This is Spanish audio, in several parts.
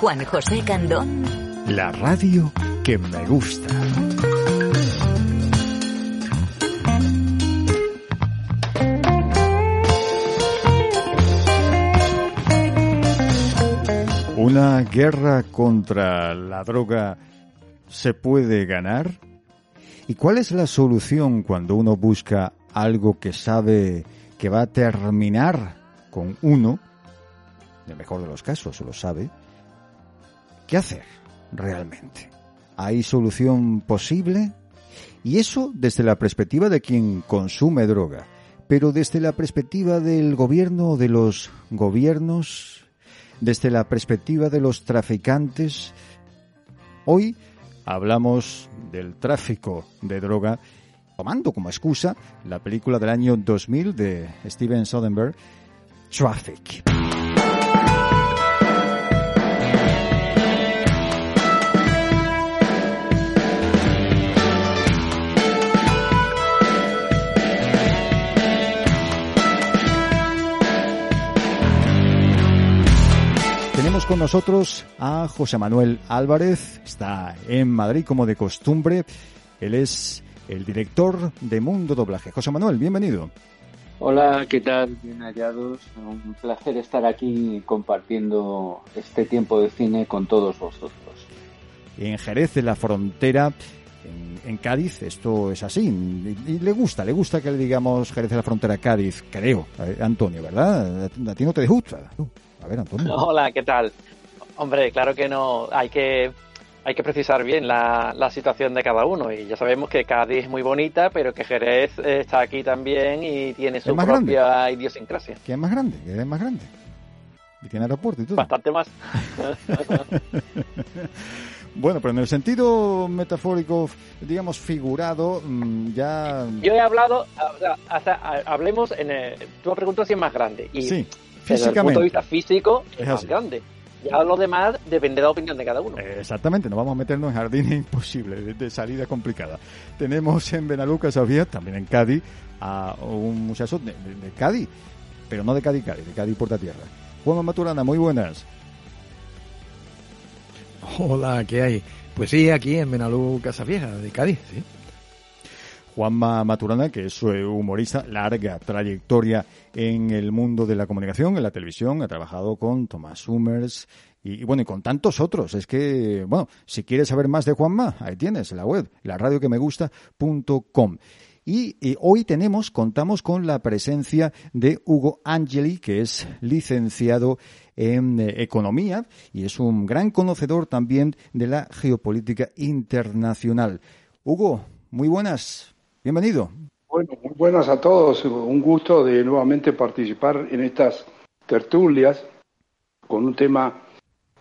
Juan José Candón. La radio que me gusta. ¿Una guerra contra la droga se puede ganar? ¿Y cuál es la solución cuando uno busca algo que sabe que va a terminar con uno? En el mejor de los casos lo sabe. ¿Qué hacer realmente? ¿Hay solución posible? Y eso desde la perspectiva de quien consume droga. Pero desde la perspectiva del gobierno o de los gobiernos, desde la perspectiva de los traficantes, hoy hablamos del tráfico de droga tomando como excusa la película del año 2000 de Steven Soderbergh, Traffic. Con nosotros a José Manuel Álvarez, está en Madrid como de costumbre. Él es el director de Mundo Doblaje. José Manuel, bienvenido. Hola, ¿qué tal? Bien hallados. Un placer estar aquí compartiendo este tiempo de cine con todos vosotros. En Jerez, en la frontera, en, Cádiz, esto es así. Y, le gusta, le gusta que le digamos Jerez de la frontera Cádiz, creo, eh, Antonio, ¿verdad? A ti no te gusta. A ver, Antonio. Hola, ¿qué tal? Hombre, claro que no. Hay que hay que precisar bien la, la, situación de cada uno. Y ya sabemos que Cádiz es muy bonita, pero que Jerez está aquí también y tiene su propia idiosincrasia. ¿Qué es más grande? ¿Qué es más grande? Y tiene aeropuerto y todo. Bastante más. bueno, pero en el sentido metafórico, digamos figurado, mm, ya. Yo he hablado, hasta, hablemos en. El, tú me preguntas si es más grande. Y sí. Desde el punto de vista físico, es, es más grande. Ya lo demás depende de la opinión de cada uno. Exactamente, no vamos a meternos en jardines imposibles, de salida complicada. Tenemos en Benaluca, Sofía, también en Cádiz, a un muchacho de, Cádiz, pero no de Cádiz, Cádiz, de Cádiz Puerta Tierra. Juan Maturana, muy buenas. Hola, ¿qué hay? Pues sí, aquí en Benalú Vieja, de Cádiz, sí. Juanma Maturana, que es humorista, larga trayectoria en el mundo de la comunicación, en la televisión, ha trabajado con Thomas Summers y, bueno, y con tantos otros. Es que, bueno, si quieres saber más de Juanma, ahí tienes la web, la radio que me gusta.com. Y, y, hoy tenemos, contamos con la presencia de Hugo Angeli, que es licenciado en eh, economía y es un gran conocedor también de la geopolítica internacional. Hugo, muy buenas. Bienvenido. Bueno, muy buenas a todos. Un gusto de nuevamente participar en estas tertulias con un tema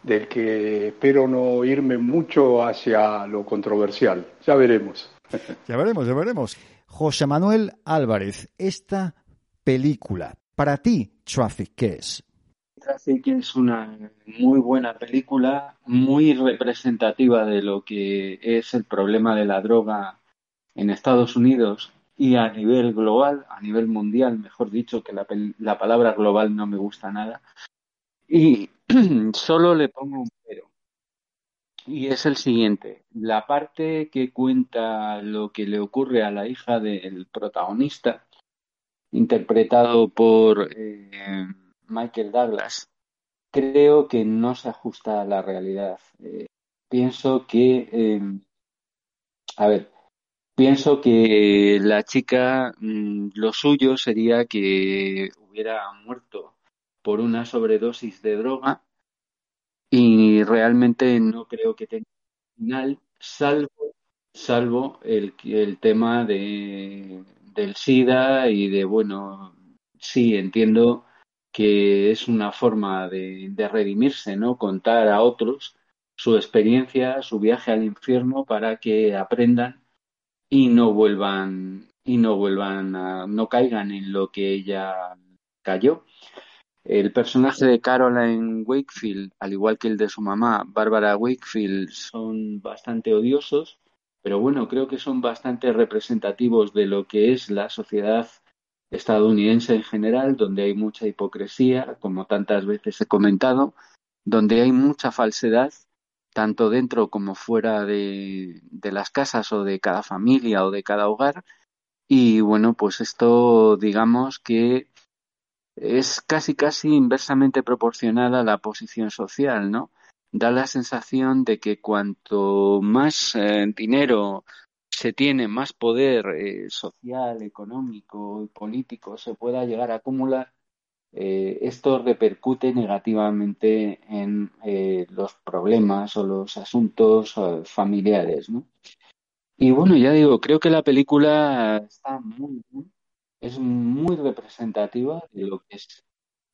del que espero no irme mucho hacia lo controversial. Ya veremos. Ya veremos, ya veremos. José Manuel Álvarez, esta película, para ti, Traffic, ¿qué es? Traffic es una muy buena película, muy representativa de lo que es el problema de la droga en Estados Unidos y a nivel global, a nivel mundial, mejor dicho, que la, la palabra global no me gusta nada. Y solo le pongo un pero. Y es el siguiente. La parte que cuenta lo que le ocurre a la hija del protagonista, interpretado por eh, Michael Douglas, creo que no se ajusta a la realidad. Eh, pienso que, eh, a ver, Pienso que la chica, mm, lo suyo sería que hubiera muerto por una sobredosis de droga y realmente no creo que tenga final, salvo, salvo el, el tema de, del SIDA y de, bueno, sí, entiendo que es una forma de, de redimirse, ¿no? Contar a otros su experiencia, su viaje al infierno para que aprendan y no vuelvan y no vuelvan a no caigan en lo que ella cayó. El personaje de Caroline Wakefield, al igual que el de su mamá, Barbara Wakefield, son bastante odiosos, pero bueno, creo que son bastante representativos de lo que es la sociedad estadounidense en general, donde hay mucha hipocresía, como tantas veces he comentado, donde hay mucha falsedad, tanto dentro como fuera de, las casas o de cada familia o de cada hogar. Y bueno, pues esto digamos que es casi casi inversamente proporcional a la posición social, ¿no? Da la sensación de que cuanto más eh, dinero se tiene, más poder eh, social, económico y político se pueda llegar a acumular, eh, esto repercute negativamente en los problemas o los asuntos familiares, ¿no? Y bueno, ya digo, creo que la película está muy bien es muy representativa de lo que es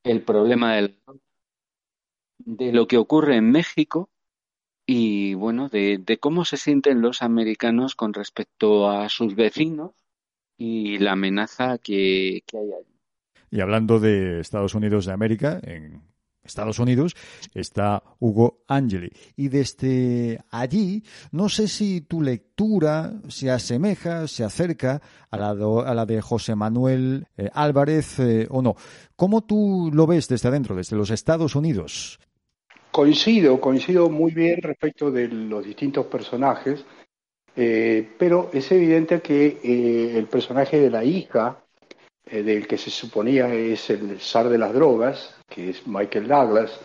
el problema del de lo que ocurre en México y bueno, de, cómo se sienten los americanos con respecto a sus vecinos y la amenaza que, que hay allí. Y hablando de Estados Unidos de América, en Estados Unidos, está Hugo Angeli. Y desde allí, no sé si tu lectura se asemeja, se acerca a la, de José Manuel eh, Álvarez eh, o no. ¿Cómo tú lo ves desde adentro, desde los Estados Unidos? Coincido, coincido muy bien respecto de los distintos personajes, eh, pero es evidente que el personaje de la hija eh, del que se suponía es el zar de las drogas, que es Michael Douglas,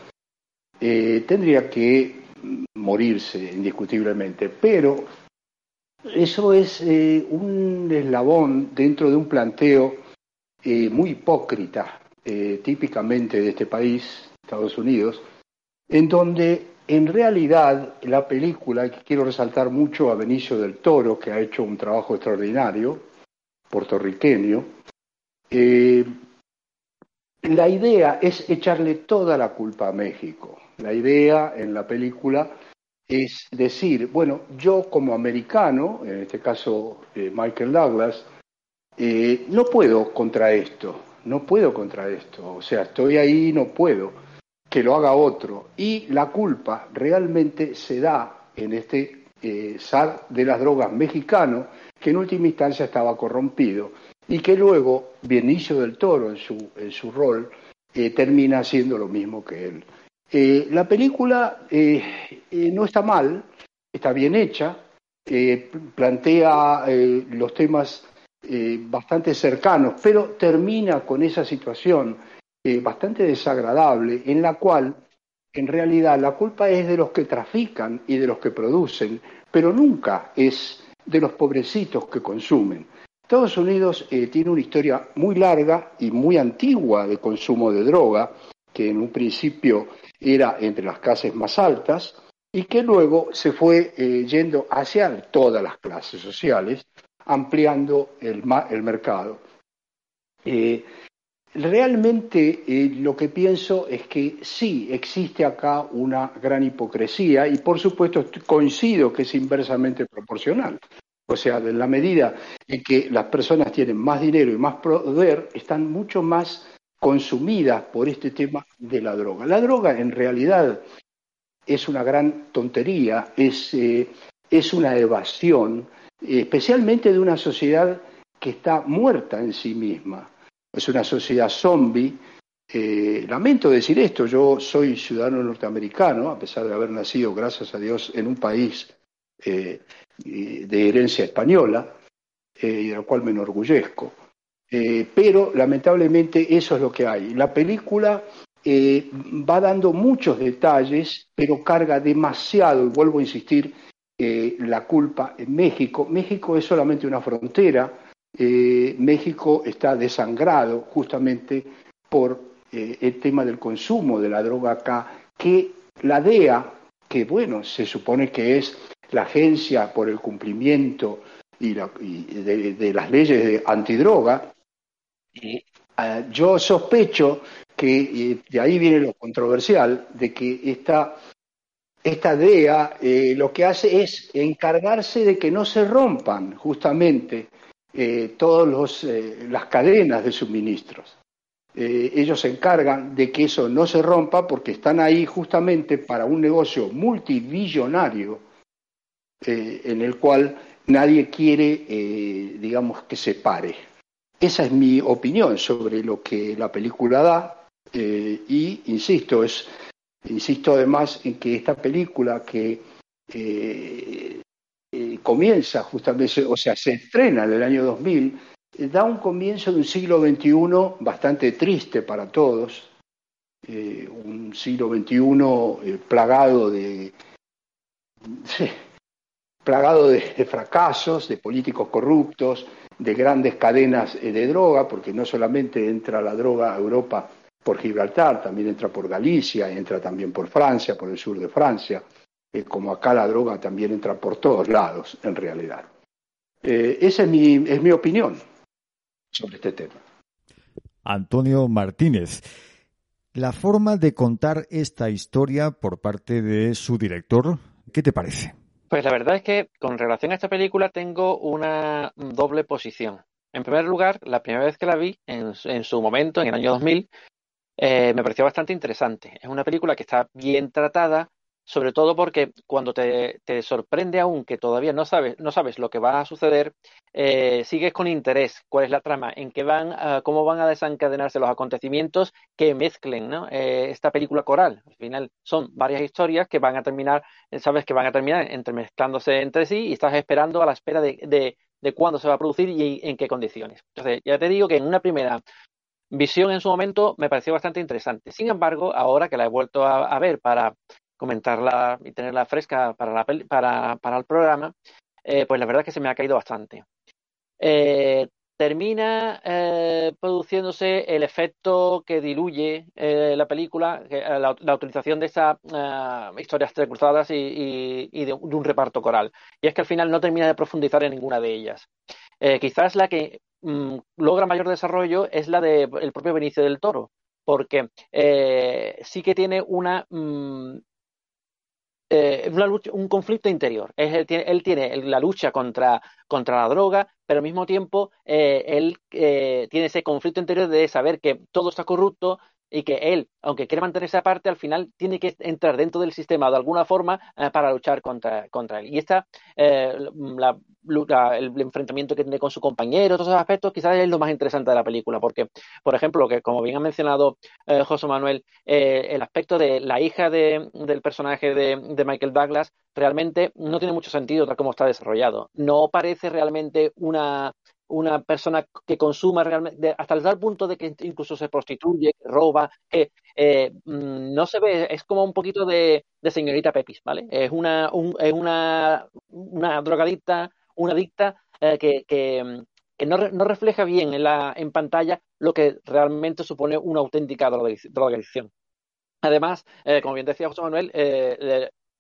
eh, tendría que morirse indiscutiblemente. Pero eso es eh, un eslabón dentro de un planteo muy hipócrita, típicamente de este país, Estados Unidos, en donde en realidad la película, y quiero resaltar mucho a Benicio del Toro, que ha hecho un trabajo extraordinario, puertorriqueño, eh, la idea es echarle toda la culpa a México. La idea en la película es decir, bueno, yo como americano, en este caso eh, Michael Douglas, eh, no puedo contra esto, no puedo contra esto, o sea, estoy ahí, no puedo, que lo haga otro. Y la culpa realmente se da en este zar de las drogas mexicano, que en última instancia estaba corrompido y que luego Benicio del Toro en su, en su rol eh, termina haciendo lo mismo que él. Eh, la película eh, no está mal, está bien hecha, plantea los temas bastante cercanos, pero termina con esa situación bastante desagradable en la cual en realidad la culpa es de los que trafican y de los que producen, pero nunca es de los pobrecitos que consumen. Estados Unidos eh, tiene una historia muy larga y muy antigua de consumo de droga, que en un principio era entre las clases más altas y que luego se fue eh, yendo hacia todas las clases sociales, ampliando el, mercado. Eh, realmente lo que pienso es que sí existe acá una gran hipocresía y por supuesto coincido que es inversamente proporcional. O sea, en la medida en que las personas tienen más dinero y más poder, están mucho más consumidas por este tema de la droga. La droga en realidad es una gran tontería, es, eh, es una evasión, especialmente de una sociedad que está muerta en sí misma. Es una sociedad zombie. Eh, lamento decir esto, yo soy ciudadano norteamericano, a pesar de haber nacido, gracias a Dios, en un país eh, de herencia española, eh, y de la cual me enorgullezco. Eh, pero lamentablemente eso es lo que hay. La película va dando muchos detalles, pero carga demasiado, y vuelvo a insistir, la culpa en México. México es solamente una frontera, México está desangrado justamente por el tema del consumo de la droga acá, que la DEA, que bueno, se supone que es la agencia por el cumplimiento y, de, las leyes de antidroga, y, ah, yo sospecho que, de ahí viene lo controversial, de que esta, esta DEA eh, lo que hace es encargarse de que no se rompan justamente eh, todas eh, las cadenas de suministros. ellos se encargan de que eso no se rompa porque están ahí justamente para un negocio multibillonario eh, en el cual nadie quiere, eh, digamos, que se pare. Esa es mi opinión sobre lo que la película da eh, y, insisto, es Insisto además en que esta película que comienza justamente, o sea, se estrena en el año 2000, da un comienzo de un siglo XXI bastante triste para todos, un siglo XXI plagado de, plagado de, fracasos, de políticos corruptos, de grandes cadenas eh, de droga, porque no solamente entra la droga a Europa por Gibraltar, también entra por Galicia, entra también por Francia, por el sur de Francia, eh, como acá la droga también entra por todos lados, en realidad. Eh, esa es mi, es mi opinión sobre este tema. Antonio Martínez. La forma de contar esta historia por parte de su director, ¿qué te parece? Pues la verdad es que con relación a esta película tengo una doble posición. En primer lugar, la primera vez que la vi, en, su momento, en el año 2000, eh, me pareció bastante interesante. Es una película que está bien tratada, sobre todo porque cuando te, sorprende aún que todavía no sabes, no sabes lo que va a suceder, eh, sigues con interés cuál es la trama, en qué van, ah, cómo van a desencadenarse los acontecimientos que mezclen eh, esta película coral. Al final son varias historias que van a terminar, eh, sabes que van a terminar entremezclándose entre sí y estás esperando a la espera de, de, cuándo se va a producir y en qué condiciones. Entonces, ya te digo que en una primera visión en su momento me pareció bastante interesante. Sin embargo, ahora que la he vuelto a ver para comentarla y tenerla fresca para, la para, para el programa, eh, pues la verdad es que se me ha caído bastante. Eh, termina eh, produciéndose el efecto que diluye la película, la, utilización de esas historias entrecruzadas y, y, de, un reparto coral. Y es que al final no termina de profundizar en ninguna de ellas. quizás la que mm, logra mayor desarrollo es la del propio Benicio del Toro, porque sí que tiene una mm, eh, un conflicto interior. él, tiene, la lucha contra, contra la droga, pero al mismo tiempo eh, él eh, tiene ese conflicto interior de saber que todo está corrupto, y que él, aunque quiere mantenerse aparte, al final tiene que entrar dentro del sistema de alguna forma eh, para luchar contra, contra él. Y esta, eh, la, el enfrentamiento que tiene con su compañero, todos esos aspectos, quizás es lo más interesante de la película, porque, por ejemplo, que como bien ha mencionado eh, José Manuel, el aspecto de la hija de, del personaje de, de Michael Douglas realmente no tiene mucho sentido tal como está desarrollado. No parece realmente una una persona que consuma realmente, hasta el tal punto de que incluso se prostituye, roba, que eh, mm, no se ve, es como un poquito de, señorita Pepis, ¿vale? Es una, es una, una drogadicta, una adicta eh, que, que, no, no, refleja bien en, la, en pantalla lo que realmente supone una auténtica drogadicción. Además, eh, como bien decía José Manuel,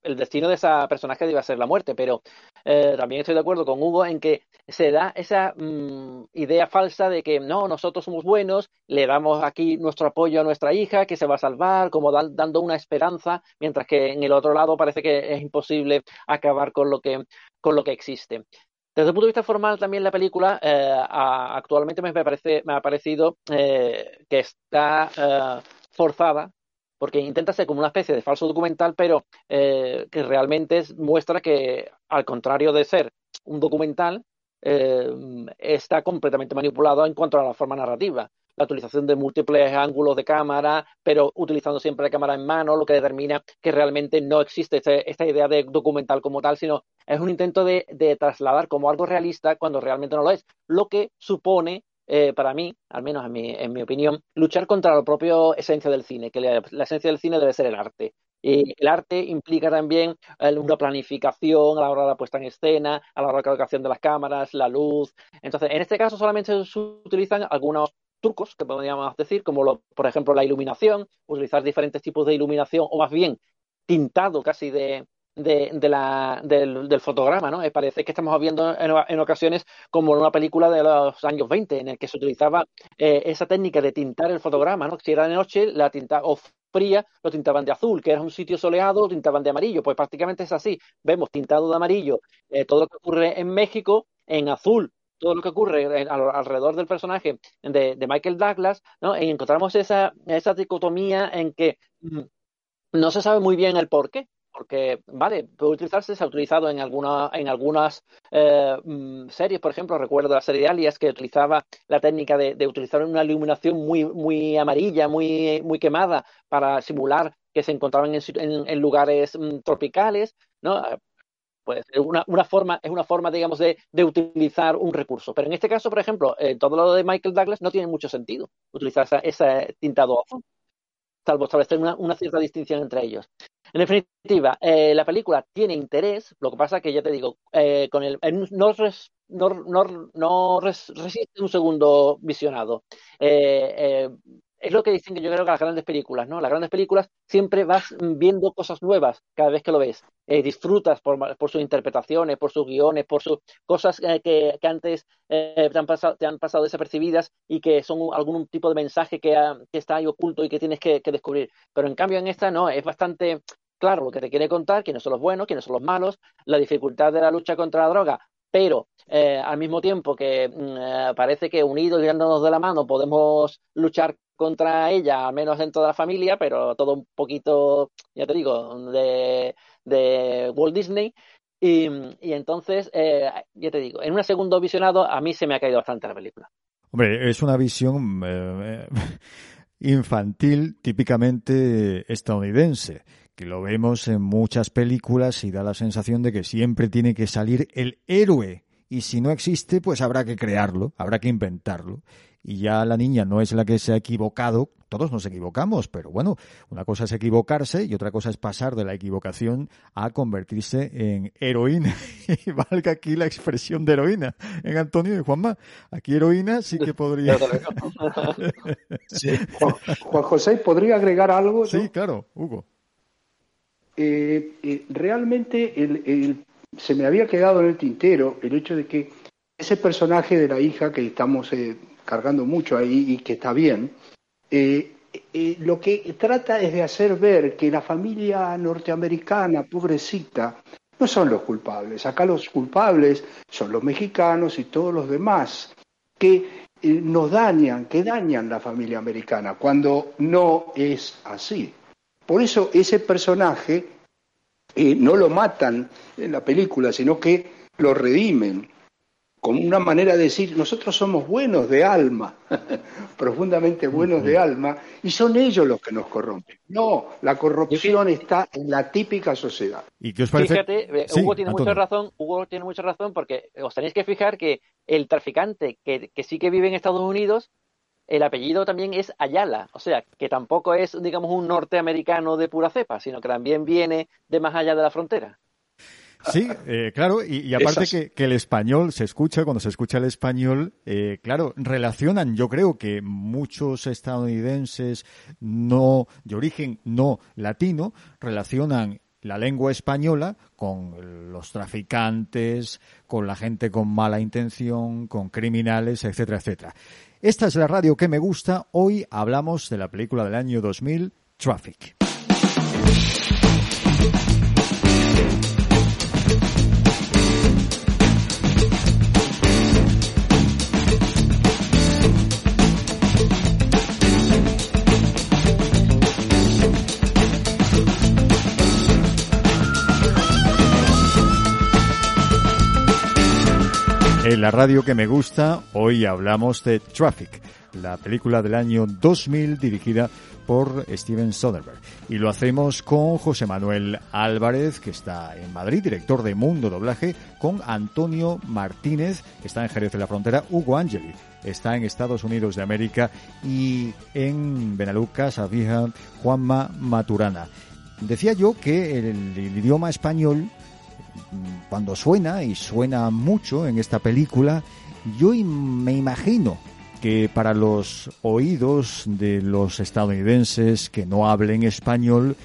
el destino de esa personaje iba a ser la muerte, pero eh, también estoy de acuerdo con Hugo en que se da esa mm, idea falsa de que no, nosotros somos buenos, le damos aquí nuestro apoyo a nuestra hija, que se va a salvar, como dando una esperanza, mientras que en el otro lado parece que es imposible acabar con lo que, con lo que existe. Desde el punto de vista formal, también la película eh, actualmente me, parece, me ha parecido eh, que está forzada porque intenta ser como una especie de falso documental, pero eh, que realmente muestra que, al contrario de ser un documental, eh, está completamente manipulado en cuanto a la forma narrativa. La utilización de múltiples ángulos de cámara, pero utilizando siempre la cámara en mano, lo que determina que realmente no existe este, esta idea de documental como tal, sino es un intento de, de trasladar como algo realista cuando realmente no lo es, lo que supone eh, para mí, al menos en mi, en mi, opinión, luchar contra la propia esencia del cine, que la, esencia del cine debe ser el arte. Y el arte implica también eh, una planificación a la hora de la puesta en escena, a la hora de la colocación de las cámaras, la luz. Entonces, en este caso solamente se utilizan algunos trucos, que podríamos decir, como por ejemplo la iluminación, utilizar diferentes tipos de iluminación, o más bien tintado casi de, de, la, del, fotograma, ¿no? Eh, parece que estamos viendo en, ocasiones como una película de los años 20, en el que se utilizaba eh, esa técnica de tintar el fotograma, ¿no? Si era de noche, la tinta o fría, lo tintaban de azul, que era un sitio soleado, lo tintaban de amarillo, pues prácticamente es así. Vemos tintado de amarillo eh, todo lo que ocurre en México, en azul todo lo que ocurre alrededor del personaje de, de, Michael Douglas, ¿no? Y encontramos esa, esa dicotomía en que mm, no se sabe muy bien el por qué porque, vale, puede utilizarse, se ha utilizado en, alguna, en algunas eh, mm, series, por ejemplo, recuerdo la serie de Alias que utilizaba la técnica de, utilizar una iluminación muy, amarilla, muy, muy quemada para simular que se encontraban en, lugares mm, tropicales, ¿no? Pues una, una, forma, es una forma, digamos, de, de, utilizar un recurso. Pero en este caso, por ejemplo, eh, todo lo de Michael Douglas no tiene mucho sentido utilizar ese tintado salvo establecer una, una cierta distinción entre ellos. En definitiva, eh, la película tiene interés, lo que pasa que ya te digo, eh, con el, no, no, no, resiste un segundo visionado. Eh, es lo que dicen que yo creo que las grandes películas, ¿no? Las grandes películas siempre vas viendo cosas nuevas cada vez que lo ves. disfrutas por, sus interpretaciones, por sus guiones, por sus cosas que, antes te, han pasado, te han pasado desapercibidas y que son algún tipo de mensaje que, está ahí oculto y que tienes que, que, descubrir. Pero en cambio en esta no, es bastante claro lo que te quiere contar, quiénes son los buenos, quiénes son los malos, la dificultad de la lucha contra la droga, pero eh, al mismo tiempo que mm, eh, parece que unidos y dándonos de la mano podemos luchar contra ella, al menos dentro de la familia, pero todo un poquito, ya te digo, de, Walt Disney. Y, entonces, eh, ya te digo, en un segundo visionado a mí se me ha caído bastante la película. Hombre, es una visión infantil típicamente estadounidense que lo vemos en muchas películas y da la sensación de que siempre tiene que salir el héroe. Y si no existe, pues habrá que crearlo, habrá que inventarlo. Y ya la niña no es la que se ha equivocado, todos nos equivocamos, pero bueno, una cosa es equivocarse y otra cosa es pasar de la equivocación a convertirse en heroína. y valga aquí la expresión de heroína en Antonio y Juanma. Aquí heroína sí que podría. Juan, José, ¿podría agregar algo? Sí, claro, Hugo. Eh, eh, realmente se me había quedado en el tintero el hecho de que ese personaje de la hija que estamos eh, cargando mucho ahí y que está bien, lo que trata es de hacer ver que la familia norteamericana, pobrecita, no son los culpables. Acá los culpables son los mexicanos y todos los demás que nos dañan, que dañan la familia americana, cuando no es así. Por eso ese personaje eh, no lo matan en la película, sino que lo redimen, como una manera de decir, nosotros somos buenos de alma, profundamente buenos de alma, y son ellos los que nos corrompen. No, la corrupción está en la típica sociedad. ¿Y qué os parece? Fíjate, eh, Hugo tiene mucha razón, Hugo tiene mucha razón, porque os tenéis que fijar que el traficante que, que sí que vive en Estados Unidos el apellido también es Ayala, o sea, que tampoco es, digamos, un norteamericano de pura cepa, sino que también viene de más allá de la frontera. Sí, eh, claro, y, aparte que, el español se escucha, cuando se escucha el español, eh, claro, relacionan, yo creo que muchos estadounidenses no, de origen no latino, relacionan la lengua española con los traficantes, con la gente con mala intención, con criminales, etcétera, etcétera. Esta es la radio que me gusta. Hoy hablamos de la película del año 2000, Traffic. En la radio que me gusta, hoy hablamos de Traffic, la película del año 2000 dirigida por Steven Soderbergh. Y lo hacemos con José Manuel Álvarez, que está en Madrid, director de Mundo Doblaje, con Antonio Martínez, que está en Jerez de la Frontera, Hugo Angeli, está en Estados Unidos de América, y en Benalú, Casa Vieja, Juanma Maturana. Decía yo que el idioma español cuando suena, y suena mucho en esta película, yo me imagino que para los oídos de los estadounidenses que no hablen español,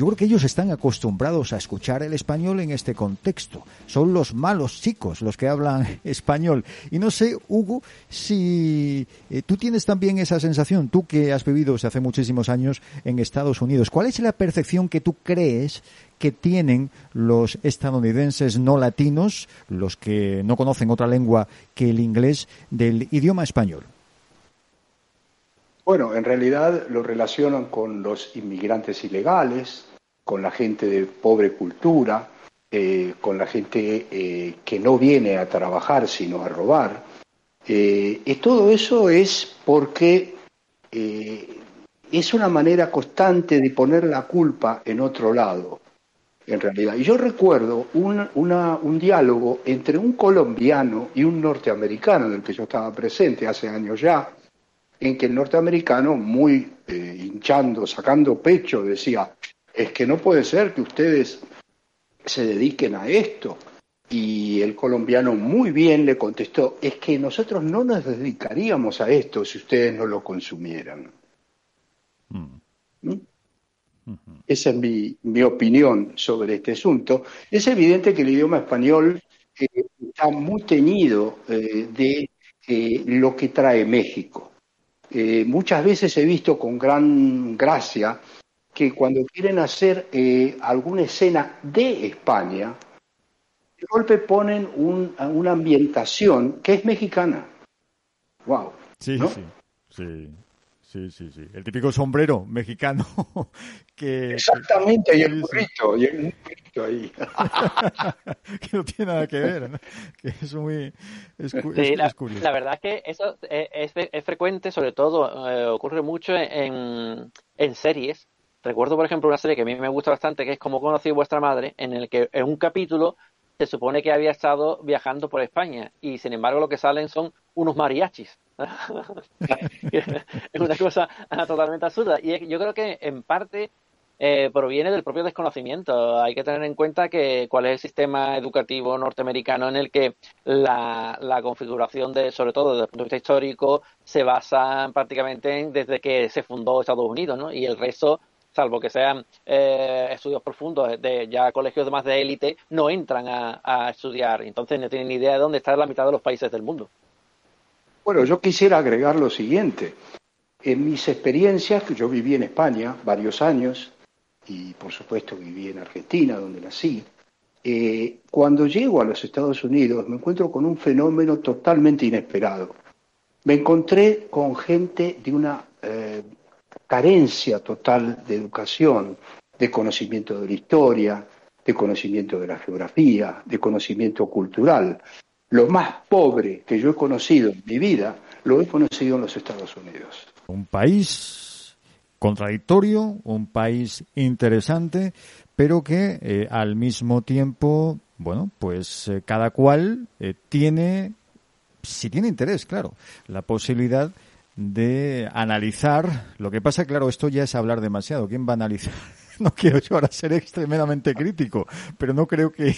yo creo que ellos están acostumbrados a escuchar el español en este contexto. Son los malos chicos los que hablan español. Y no sé, Hugo, si eh, tú tienes también esa sensación, tú que has vivido desde hace muchísimos años en Estados Unidos, ¿cuál es la percepción que tú crees que tienen los estadounidenses no latinos, los que no conocen otra lengua que el inglés, del idioma español? Bueno, en realidad lo relacionan con los inmigrantes ilegales, con la gente de pobre cultura, eh, con la gente eh, que no viene a trabajar sino a robar. Eh, y todo eso es porque es una manera constante de poner la culpa en otro lado, en realidad. Y yo recuerdo un, un diálogo entre un colombiano y un norteamericano, en el que yo estaba presente hace años ya, en que el norteamericano, muy hinchando, sacando pecho, decía, es que no puede ser que ustedes se dediquen a esto. Y el colombiano muy bien le contestó, es que nosotros no nos dedicaríamos a esto si ustedes no lo consumieran. Mm. ¿Mm? Esa es mi, mi, opinión sobre este asunto. Es evidente que el idioma español eh, está muy teñido eh, de eh, lo que trae México. muchas veces he visto con gran gracia que cuando quieren hacer eh, alguna escena de España, de golpe ponen una ambientación que es mexicana. ¡Wow! Sí, sí, sí. Sí, sí, sí. El típico sombrero mexicano que... Exactamente, y el burrito, y el burrito ahí. que no tiene nada que ver, ¿no? Que es muy... Es, la, curioso. la, verdad es que eso es, es, frecuente, sobre todo eh, ocurre mucho en, en series Recuerdo, por ejemplo, una serie que a mí me gusta bastante, que es Como conocí vuestra madre, en el que en un capítulo se supone que había estado viajando por España y sin embargo lo que salen son unos mariachis. es una cosa totalmente absurda. Y yo creo que en parte eh, proviene del propio desconocimiento. Hay que tener en cuenta que cuál es el sistema educativo norteamericano en el que la, configuración de, sobre todo desde el punto de vista histórico, se basa prácticamente en desde que se fundó Estados Unidos, ¿no? Y el resto salvo que sean eh, estudios profundos de ya colegios de más de élite, no entran a, estudiar. Entonces no tienen ni idea de dónde está la mitad de los países del mundo. Bueno, yo quisiera agregar lo siguiente. En mis experiencias, que yo viví en España varios años y por supuesto viví en Argentina, donde nací, eh, cuando llego a los Estados Unidos me encuentro con un fenómeno totalmente inesperado. Me encontré con gente de una eh, carencia total de educación, de conocimiento de la historia, de conocimiento de la geografía, de conocimiento cultural. Lo más pobre que yo he conocido en mi vida lo he conocido en los Estados Unidos. Un país contradictorio, un país interesante, pero que eh, al mismo tiempo, bueno, pues eh, cada cual eh, tiene, si tiene interés, claro, la posibilidad de analizar. Lo que pasa, claro, esto ya es hablar demasiado. ¿Quién va a analizar? No quiero yo ahora ser extremadamente crítico, pero no creo que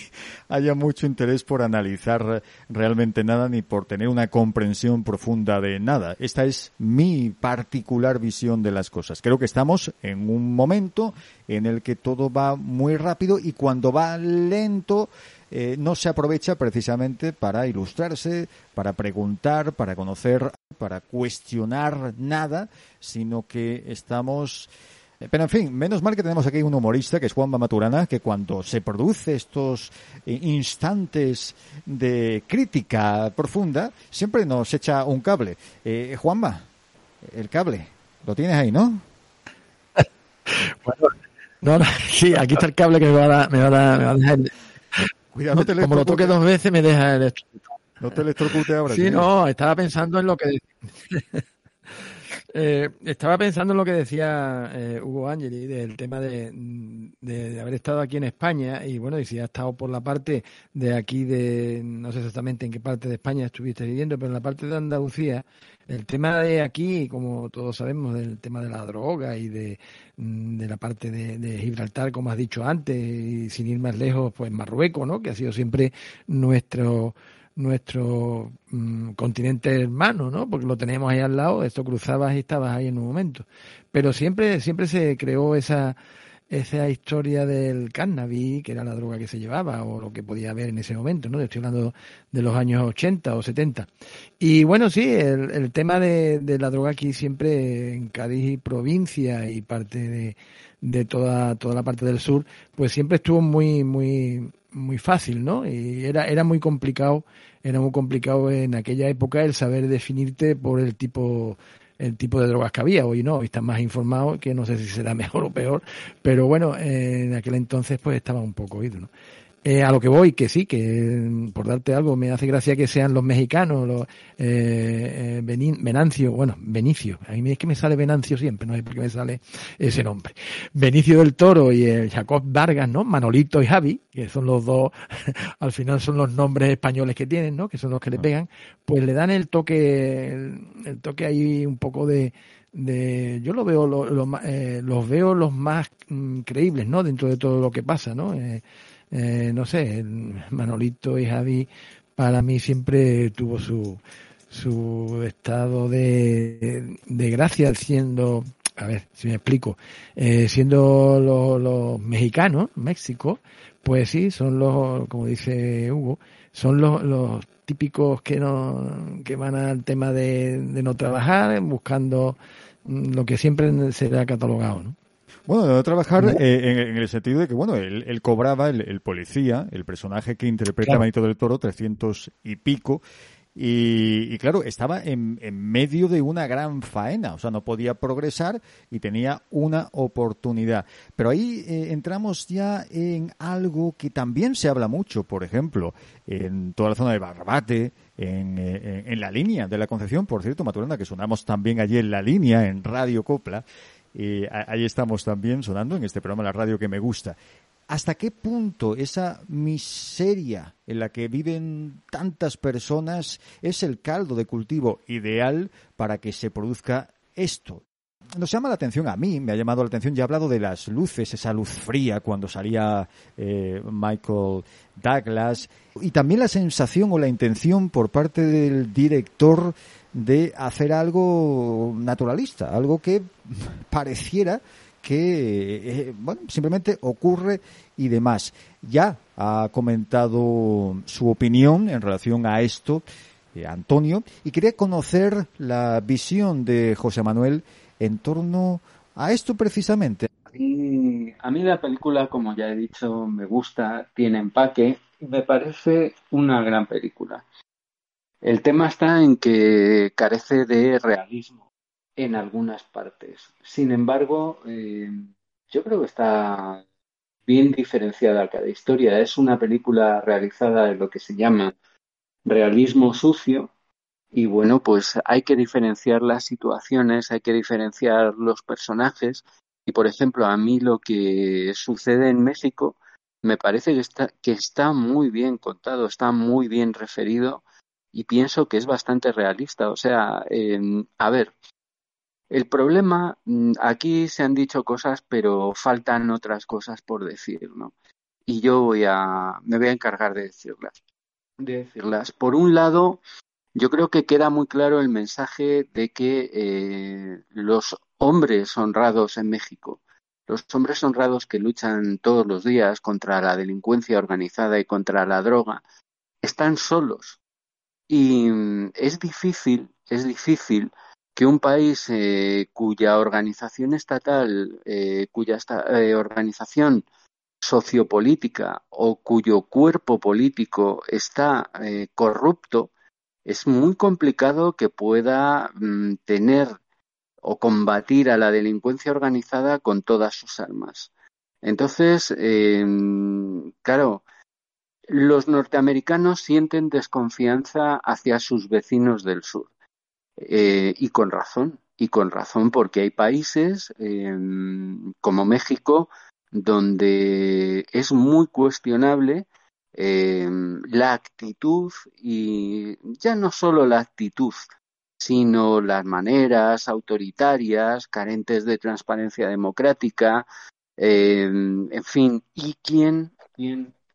haya mucho interés por analizar realmente nada ni por tener una comprensión profunda de nada. Esta es mi particular visión de las cosas. Creo que estamos en un momento en el que todo va muy rápido y cuando va lento, eh, no se aprovecha precisamente para ilustrarse, para preguntar, para conocer, para cuestionar nada, sino que estamos eh, pero en fin, menos mal que tenemos aquí un humorista que es Juanma Maturana, que cuando se produce estos eh, instantes de crítica profunda, siempre nos echa un cable. Eh, Juanma, el cable, lo tienes ahí, ¿no? bueno, no, no, sí, aquí está el cable que me va a dar, me va a dar, me va a dejar Cuidado, te Como lo toque dos veces me deja el No te electrocute ahora. Sí, no, estaba pensando en lo que eh, estaba pensando en lo que decía eh, Hugo Angeli del tema de, de, haber estado aquí en España y bueno, y si ha estado por la parte de aquí de, no sé exactamente en qué parte de España estuviste viviendo, pero en la parte de Andalucía, el tema de aquí, como todos sabemos, del tema de la droga y de, mm, de la parte de, Gibraltar, como has dicho antes, y sin ir más lejos, pues Marruecos, ¿no? Que ha sido siempre nuestro nuestro mm, continente hermano, ¿no? Porque lo tenemos ahí al lado, esto cruzabas y estabas ahí en un momento. Pero siempre, siempre se creó esa, esa historia del cannabis, que era la droga que se llevaba o lo que podía haber en ese momento, ¿no? Estoy hablando de los años 80 o 70. Y bueno, sí, el, el tema de, la droga aquí siempre en Cádiz y provincia y parte de, de toda, toda la parte del sur, pues siempre estuvo muy, muy, muy fácil, ¿no? Y era, era muy complicado, era muy complicado en aquella época el saber definirte por el tipo el tipo de drogas que había. Hoy no, hoy están más informados, que no sé si será mejor o peor, pero bueno, en aquel entonces pues estaba un poco oído, ¿no? Eh, a lo que voy, que sí, que por darte algo, me hace gracia que sean los mexicanos, los eh, eh Venancio, bueno, Benicio, a mí es que me sale Venancio siempre, no sé por qué me sale ese nombre. Benicio del Toro y el Jacob Vargas, ¿no? Manolito y Javi, que son los dos, al final son los nombres españoles que tienen, ¿no? Que son los que le ah. pegan, pues le dan el toque, el, toque ahí un poco de, de yo lo veo lo, eh, los veo los más mm, creíbles no dentro de todo lo que pasa no eh, eh, no sé, Manolito y Javi para mí siempre tuvo su, su estado de, de gracia siendo, a ver si me explico, eh, siendo los, mexicanos, México, pues sí, son los, como dice Hugo, son los, los típicos que no, que van al tema de, de no trabajar, buscando lo que siempre será catalogado, ¿no? Bueno, de trabajar eh, en, el sentido de que, bueno, él, cobraba, el, policía, el personaje que interpreta Manito del Toro, 300 y pico, y, claro, estaba en, medio de una gran faena, o sea, no podía progresar y tenía una oportunidad. Pero ahí eh, entramos ya en algo que también se habla mucho, por ejemplo, en toda la zona de Barbate, en, eh, en la línea de la Concepción, por cierto, Maturana, que sonamos también allí en la línea, en Radio Copla, y ahí estamos también sonando en este programa La Radio que me gusta. ¿Hasta qué punto esa miseria en la que viven tantas personas es el caldo de cultivo ideal para que se produzca esto? Nos llama la atención a mí, me ha llamado la atención, ya he hablado de las luces, esa luz fría cuando salía eh, Michael Douglas, y también la sensación o la intención por parte del director de hacer algo naturalista, algo que pareciera que eh, bueno, simplemente ocurre y demás. Ya ha comentado su opinión en relación a esto eh, Antonio y quería conocer la visión de José Manuel en torno a esto precisamente. a mí la película, como ya he dicho, me gusta, tiene empaque me parece una gran película. El tema está en que carece de realismo en algunas partes. Sin embargo, eh, yo creo que está bien diferenciada cada historia. Es una película realizada en lo que se llama realismo sucio y bueno, pues hay que diferenciar las situaciones, hay que diferenciar los personajes y por ejemplo a mí lo que sucede en México me parece que está, que está muy bien contado, está muy bien referido y pienso que es bastante realista. O sea, a ver, el problema, mm, aquí se han dicho cosas, pero faltan otras cosas por decir, ¿no? Y yo voy a, me voy a encargar de decirlas. De decirlas. Por un lado, yo creo que queda muy claro el mensaje de que eh, los hombres honrados en México, los hombres honrados que luchan todos los días contra la delincuencia organizada y contra la droga, están solos. Y mm, es difícil, es difícil que un país eh, cuya organización estatal, eh, cuya eh, organización sociopolítica o cuyo cuerpo político está corrupto, es muy complicado que pueda mm, tener o combatir a la delincuencia organizada con todas sus armas. Entonces, claro, los norteamericanos sienten desconfianza hacia sus vecinos del sur. Eh, y con razón, y con razón porque hay países em, como México donde es muy cuestionable em, la actitud y ya no solo la actitud, sino las maneras autoritarias, carentes de transparencia democrática, em, en fin, y quién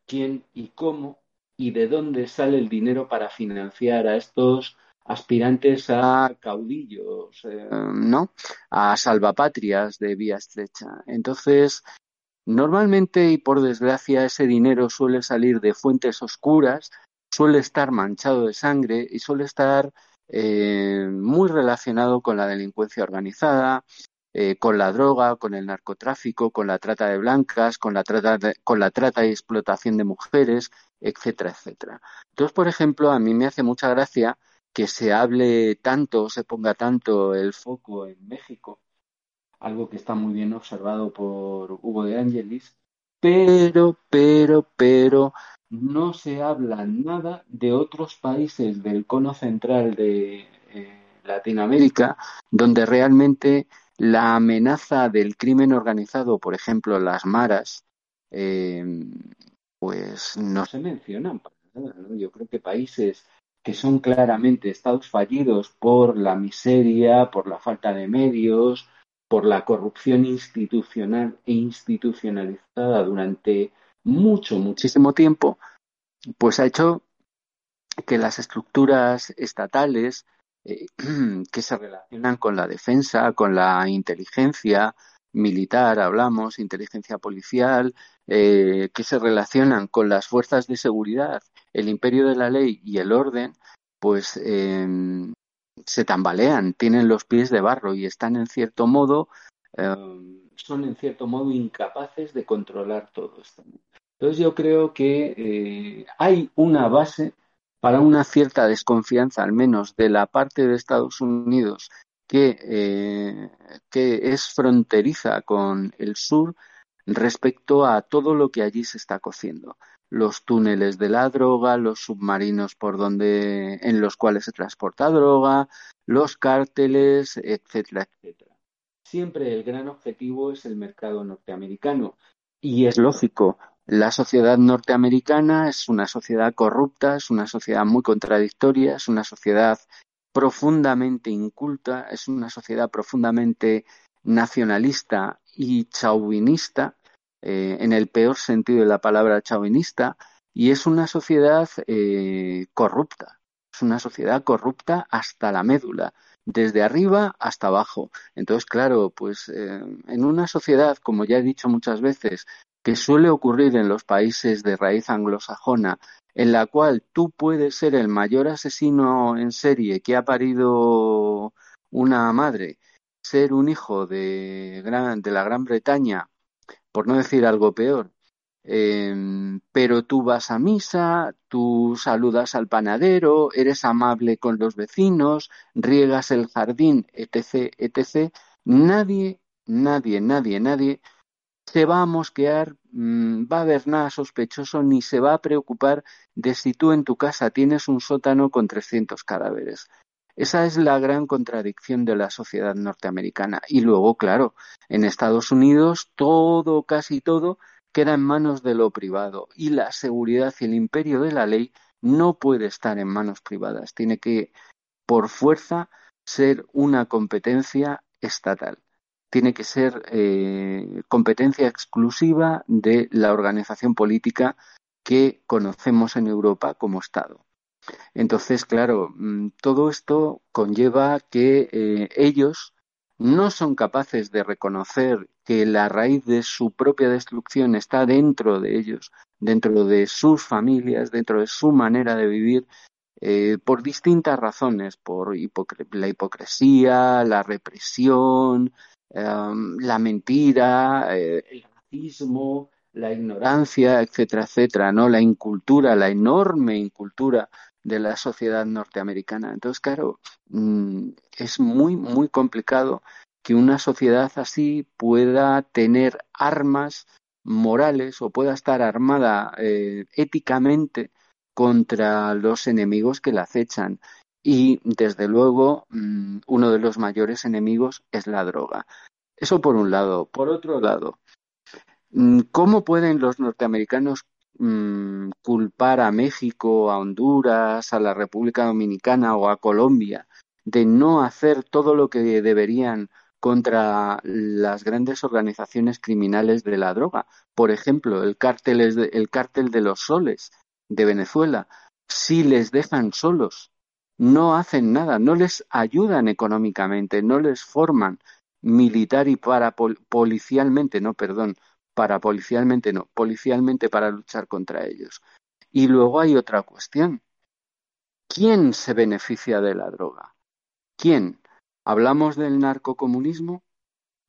quién y cómo y de dónde sale el dinero para financiar a estos aspirantes a caudillos, eh, ¿no? A salvapatrias de vía estrecha. Entonces, normalmente y por desgracia ese dinero suele salir de fuentes oscuras, suele estar manchado de sangre y suele estar eh, muy relacionado con la delincuencia organizada, eh, con la droga, con el narcotráfico, con la trata de blancas, con la trata con la trata y explotación de mujeres, etcétera, etcétera. Entonces, por ejemplo, a mí me hace mucha gracia que se hable tanto, se ponga tanto el foco en México, algo que está muy bien observado por Hugo de Angelis, pero, pero, pero, no se habla nada de otros países del cono central de eh, Latinoamérica, donde realmente la amenaza del crimen organizado, por ejemplo, las maras, eh, pues no se mencionan Yo creo que países que son claramente estados fallidos por la miseria, por la falta de medios, por la corrupción institucional e institucionalizada durante mucho, muchísimo tiempo, pues ha hecho que las estructuras estatales eh, que se relacionan con la defensa, con la inteligencia militar, hablamos, inteligencia policial, eh, que se relacionan con las fuerzas de seguridad, el imperio de la ley y el orden, pues em, se tambalean, tienen los pies de barro y están en cierto modo, em, son en cierto modo incapaces de controlar todo esto. Entonces yo creo que eh, hay una base para una cierta desconfianza, al menos de la parte de Estados Unidos que, eh, que es fronteriza con el sur respecto a todo lo que allí se está cociendo los túneles de la droga, los submarinos por donde en los cuales se transporta droga, los cárteles, etcétera, etcétera. Siempre el gran objetivo es el mercado norteamericano y es lógico, la sociedad norteamericana es una sociedad corrupta, es una sociedad muy contradictoria, es una sociedad profundamente inculta, es una sociedad profundamente nacionalista y chauvinista eh, en el peor sentido de la palabra chauvinista, y es una sociedad eh, corrupta, es una sociedad corrupta hasta la médula, desde arriba hasta abajo. Entonces, claro, pues eh, en una sociedad, como ya he dicho muchas veces, que suele ocurrir en los países de raíz anglosajona, en la cual tú puedes ser el mayor asesino en serie que ha parido una madre, ser un hijo de, de la Gran Bretaña por no decir algo peor. Em, pero tú vas a misa, tú saludas al panadero, eres amable con los vecinos, riegas el jardín, etc., etc. Nadie, nadie, nadie, nadie se va a mosquear, mm, va a haber nada sospechoso, ni se va a preocupar de si tú en tu casa tienes un sótano con 300 cadáveres. Esa es la gran contradicción de la sociedad norteamericana. Y luego, claro, en Estados Unidos todo, casi todo, queda en manos de lo privado y la seguridad y el imperio de la ley no puede estar en manos privadas. Tiene que, por fuerza, ser una competencia estatal. Tiene que ser eh, competencia exclusiva de la organización política que conocemos en Europa como Estado. Entonces, claro, mm, todo esto conlleva que eh, ellos no son capaces de reconocer que la raíz de su propia destrucción está dentro de ellos, dentro de sus familias, dentro de su manera de vivir, eh, por distintas razones, por la hipocresía, la represión, em, la mentira, eh, el racismo, la ignorancia, etcétera, etcétera, ¿no? La incultura, la enorme incultura de la sociedad norteamericana. Entonces, claro, mm, es muy, muy complicado que una sociedad así pueda tener armas morales o pueda estar armada eh, éticamente contra los enemigos que la acechan. Y, desde luego, mm, uno de los mayores enemigos es la droga. Eso por un lado. Por otro lado, mm, ¿cómo pueden los norteamericanos Mm, culpar a México, a Honduras, a la República Dominicana o a Colombia de no hacer todo lo que deberían contra las grandes organizaciones criminales de la droga. Por ejemplo, el cártel, el cártel de los soles de Venezuela. Si les dejan solos, no hacen nada, no les ayudan económicamente, no les forman militar y para policialmente, no, perdón, para policialmente no, policialmente para luchar contra ellos. Y luego hay otra cuestión. ¿Quién se beneficia de la droga? ¿Quién? ¿Hablamos del narcocomunismo?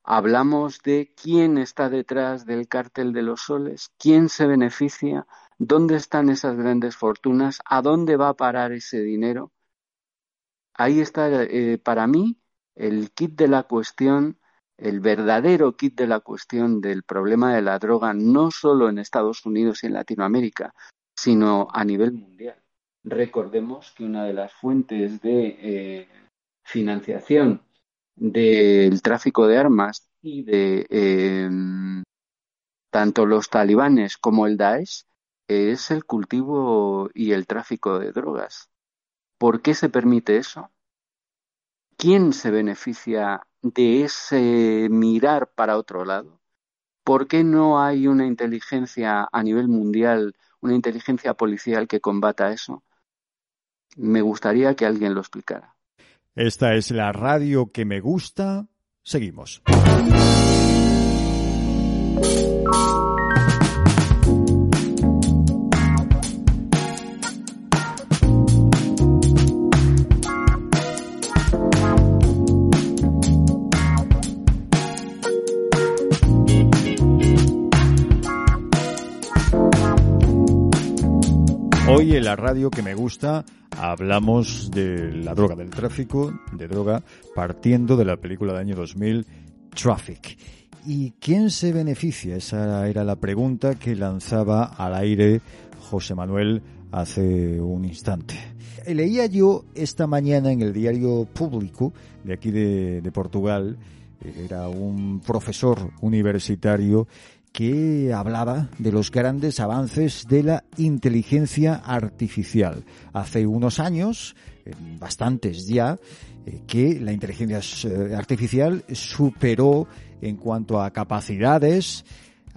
¿Hablamos de quién está detrás del cártel de los soles? ¿Quién se beneficia? ¿Dónde están esas grandes fortunas? ¿A dónde va a parar ese dinero? Ahí está eh, para mí el kit de la cuestión, el verdadero kit de la cuestión del problema de la droga, no solo en Estados Unidos y en Latinoamérica, sino a nivel mundial. Recordemos que una de las fuentes de eh, financiación del tráfico de armas y de em, tanto los talibanes como el Daesh es el cultivo y el tráfico de drogas. ¿Por qué se permite eso? ¿Quién se beneficia de ese mirar para otro lado? ¿Por qué no hay una inteligencia a nivel mundial, una inteligencia policial que combata eso? Me gustaría que alguien lo explicara. Esta es la radio que me gusta. Seguimos. En la radio que me gusta hablamos de la droga, del tráfico de droga, partiendo de la película del año 2000, Traffic. ¿Y quién se beneficia? Esa era la pregunta que lanzaba al aire José Manuel hace un instante. Leía yo esta mañana en el diario público de aquí de Portugal, era un profesor universitario que hablaba de los grandes avances de la inteligencia artificial. Hace unos años, eh, bastantes ya, eh, que la inteligencia eh, artificial superó en cuanto a capacidades,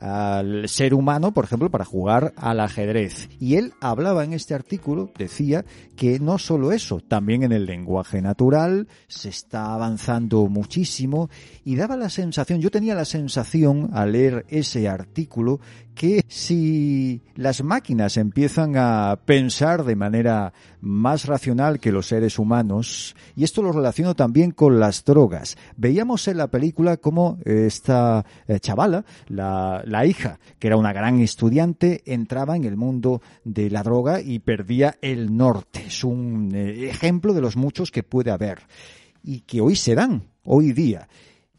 al ser humano, por ejemplo, para jugar al ajedrez. Y él hablaba en este artículo, decía que no solo eso, también en el lenguaje natural se está avanzando muchísimo y daba la sensación, yo tenía la sensación al leer ese artículo que si las máquinas empiezan a pensar de manera más racional que los seres humanos, y esto lo relaciono también con las drogas, veíamos en la película como esta eh, chavala, la, la hija, que era una gran estudiante, entraba en el mundo de la droga y perdía el norte. Es un eh, ejemplo de los muchos que puede haber y que hoy se dan, hoy día.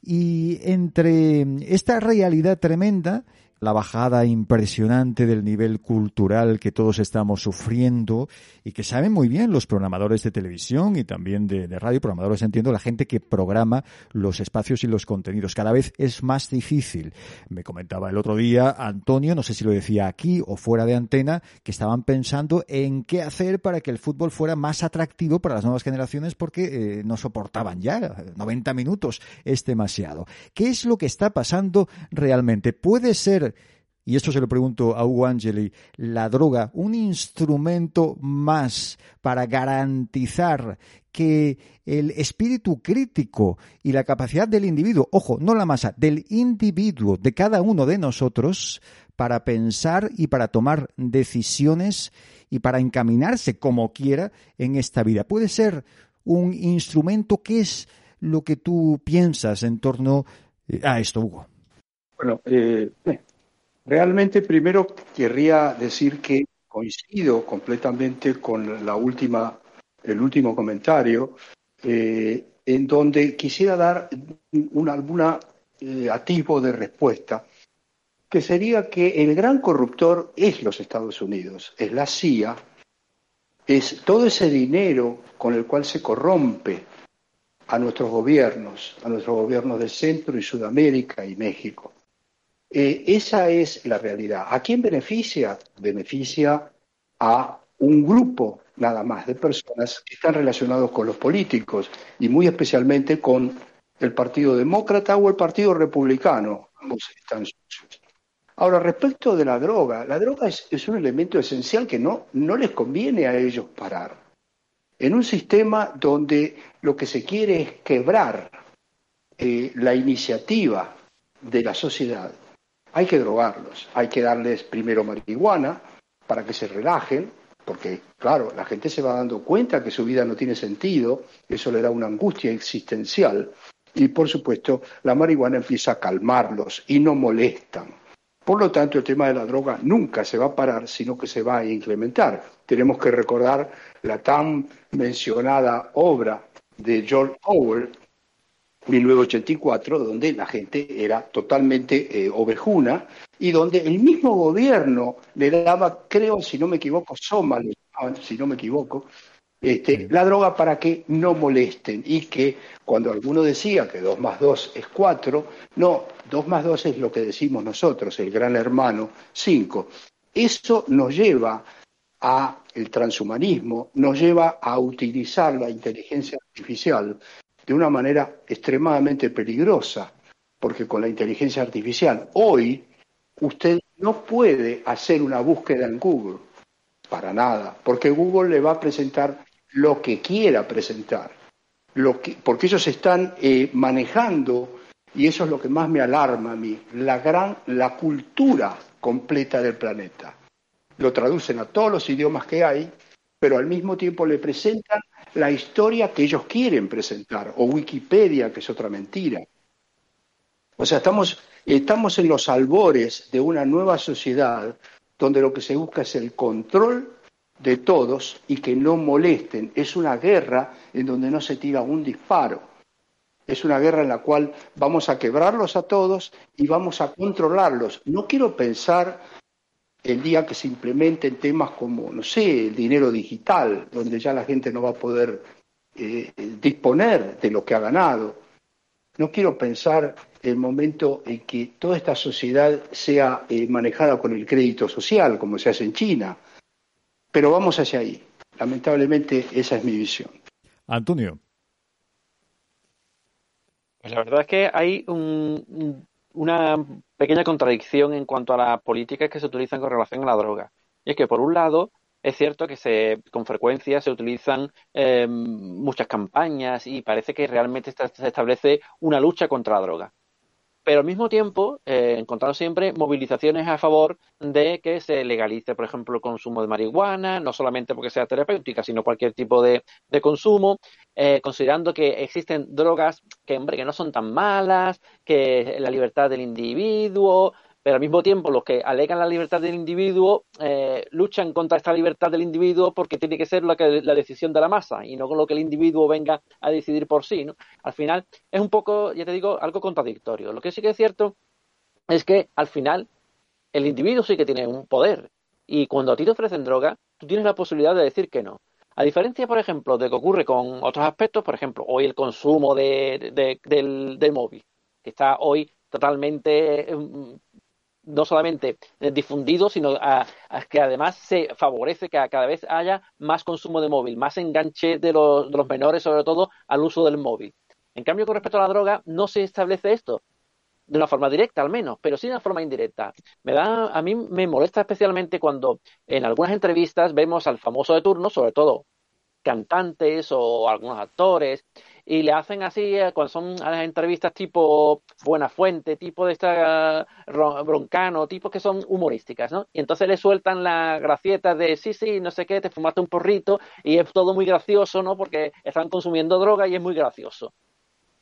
Y entre esta realidad tremenda la bajada impresionante del nivel cultural que todos estamos sufriendo y que saben muy bien los programadores de televisión y también de, radio, programadores entiendo, la gente que programa los espacios y los contenidos. Cada vez es más difícil. Me comentaba el otro día Antonio, no sé si lo decía aquí o fuera de antena, que estaban pensando en qué hacer para que el fútbol fuera más atractivo para las nuevas generaciones porque eh, no soportaban ya 90 minutos es demasiado. ¿Qué es lo que está pasando realmente? Puede ser y esto se lo pregunto a Hugo Angeli, la droga, un instrumento más para garantizar que el espíritu crítico y la capacidad del individuo, ojo, no la masa, del individuo, de cada uno de nosotros, para pensar y para tomar decisiones y para encaminarse como quiera en esta vida. Puede ser un instrumento que es lo que tú piensas en torno eh, a esto, Hugo. Bueno, eh, Realmente primero querría decir que coincido completamente con la última, el último comentario, eh, en donde quisiera dar un alguna eh, atisbo de respuesta, que sería que el gran corruptor es los Estados Unidos, es la CIA, es todo ese dinero con el cual se corrompe a nuestros gobiernos, a nuestros gobiernos de Centro y Sudamérica y México. Eh, esa es la realidad. ¿A quién beneficia? Beneficia a un grupo nada más de personas que están relacionados con los políticos y muy especialmente con el Partido Demócrata o el Partido Republicano. Ambos están sucios. Ahora, respecto de la droga, la droga es, un elemento esencial que no, no les conviene a ellos parar. En un sistema donde lo que se quiere es quebrar eh, la iniciativa de la sociedad, hay que drogarlos, hay que darles primero marihuana para que se relajen, porque claro, la gente se va dando cuenta que su vida no tiene sentido, eso le da una angustia existencial y por supuesto la marihuana empieza a calmarlos y no molestan. Por lo tanto, el tema de la droga nunca se va a parar, sino que se va a incrementar. Tenemos que recordar la tan mencionada obra de George Orwell, 1984, donde la gente era totalmente eh, ovejuna y donde el mismo gobierno le daba, creo, si no me equivoco, Soma, si no me equivoco, este, la droga para que no molesten y que cuando alguno decía que 2 más 2 es 4, no, 2 más 2 es lo que decimos nosotros, el gran hermano, 5. Eso nos lleva a el transhumanismo, nos lleva a utilizar la inteligencia artificial de una manera extremadamente peligrosa, porque con la inteligencia artificial hoy usted no puede hacer una búsqueda en Google, para nada, porque Google le va a presentar lo que quiera presentar, lo que, porque ellos están eh, manejando, y eso es lo que más me alarma a mí, la gran, la cultura completa del planeta. Lo traducen a todos los idiomas que hay, pero al mismo tiempo le presentan la historia que ellos quieren presentar, o Wikipedia, que es otra mentira. O sea, estamos, estamos en los albores de una nueva sociedad donde lo que se busca es el control de todos y que no molesten. Es una guerra en donde no se tira un disparo. Es una guerra en la cual vamos a quebrarlos a todos y vamos a controlarlos. No quiero pensar el día que se implementen temas como, no sé, el dinero digital, donde ya la gente no va a poder eh, disponer de lo que ha ganado. No quiero pensar el momento en que toda esta sociedad sea eh, manejada con el crédito social, como se hace en China. Pero vamos hacia ahí. Lamentablemente esa es mi visión. Antonio. Pues la verdad es que hay una pequeña contradicción en cuanto a las políticas que se utilizan con relación a la droga. Y es que, por un lado, es cierto que se, con frecuencia se utilizan eh, muchas campañas y parece que realmente se establece una lucha contra la droga pero al mismo tiempo eh, encontrado siempre movilizaciones a favor de que se legalice, por ejemplo, el consumo de marihuana, no solamente porque sea terapéutica, sino cualquier tipo de, consumo, eh, considerando que existen drogas que, hombre, que no son tan malas, que la libertad del individuo, pero al mismo tiempo los que alegan la libertad del individuo eh, luchan contra esta libertad del individuo porque tiene que ser la, decisión de la masa y no con lo que el individuo venga a decidir por sí. ¿no? Al final es un poco, ya te digo, algo contradictorio. Lo que sí que es cierto es que al final el individuo sí que tiene un poder y cuando a ti te ofrecen droga, tú tienes la posibilidad de decir que no. A diferencia, por ejemplo, de que ocurre con otros aspectos, por ejemplo, hoy el consumo de, del, del móvil, que está hoy totalmente em, no solamente difundido, sino a, que además se favorece que cada vez haya más consumo de móvil, más enganche de los, de los menores, sobre todo, al uso del móvil. En cambio, con respecto a la droga, no se establece esto de una forma directa al menos, pero sí de una forma indirecta. Me da, a mí me molesta especialmente cuando en algunas entrevistas vemos al famoso de turno, sobre todo cantantes o algunos actores, y le hacen así, eh, cuando son las entrevistas tipo Buena Fuente, tipo de esta Broncano, tipos que son humorísticas, ¿no? Y entonces le sueltan la gracieta de sí, sí, no sé qué, te fumaste un porrito y es todo muy gracioso, ¿no? Porque están consumiendo droga y es muy gracioso.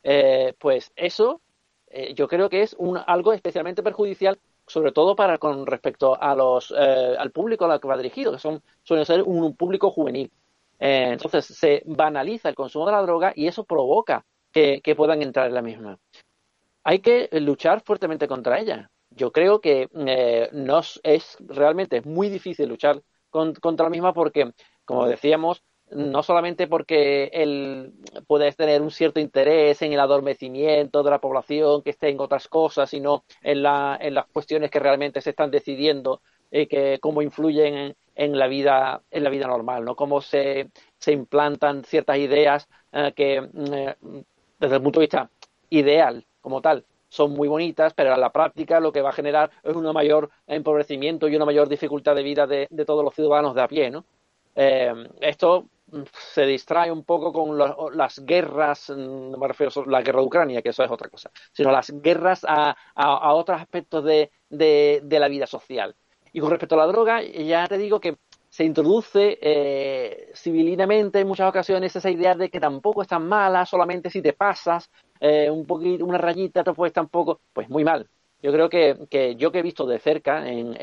Eh, pues eso eh, yo creo que es un, algo especialmente perjudicial sobre todo para con respecto a los al público al que va dirigido, que son suelen ser un público juvenil. Eh, entonces se banaliza el consumo de la droga y eso provoca que, puedan entrar en la misma. Hay que luchar fuertemente contra ella. Yo creo que eh, es realmente muy difícil luchar contra la misma porque, como decíamos, no solamente porque él puede tener un cierto interés en el adormecimiento de la población que esté en otras cosas, sino en, la, en las cuestiones que realmente se están decidiendo y que cómo influyen en, la vida en la vida normal, ¿no? Cómo se, se implantan ciertas ideas eh, que mm, eh, desde el punto de vista ideal como tal son muy bonitas, pero en la práctica lo que va a generar es un mayor empobrecimiento y una mayor dificultad de vida de, todos los ciudadanos de a pie, ¿no? Eh, esto mm, se distrae un poco con las guerras, mm, no me refiero a la guerra de Ucrania, que eso es otra cosa, sino las guerras a, a, otros aspectos de, de, la vida social. Y con respecto a la droga, ya te digo que se introduce eh, civilinamente en muchas ocasiones esa idea de que tampoco es tan mala, solamente si te pasas eh, un poquito, una rayita, te puedes tampoco, pues muy mal. Yo creo que, que yo que he visto de cerca, en,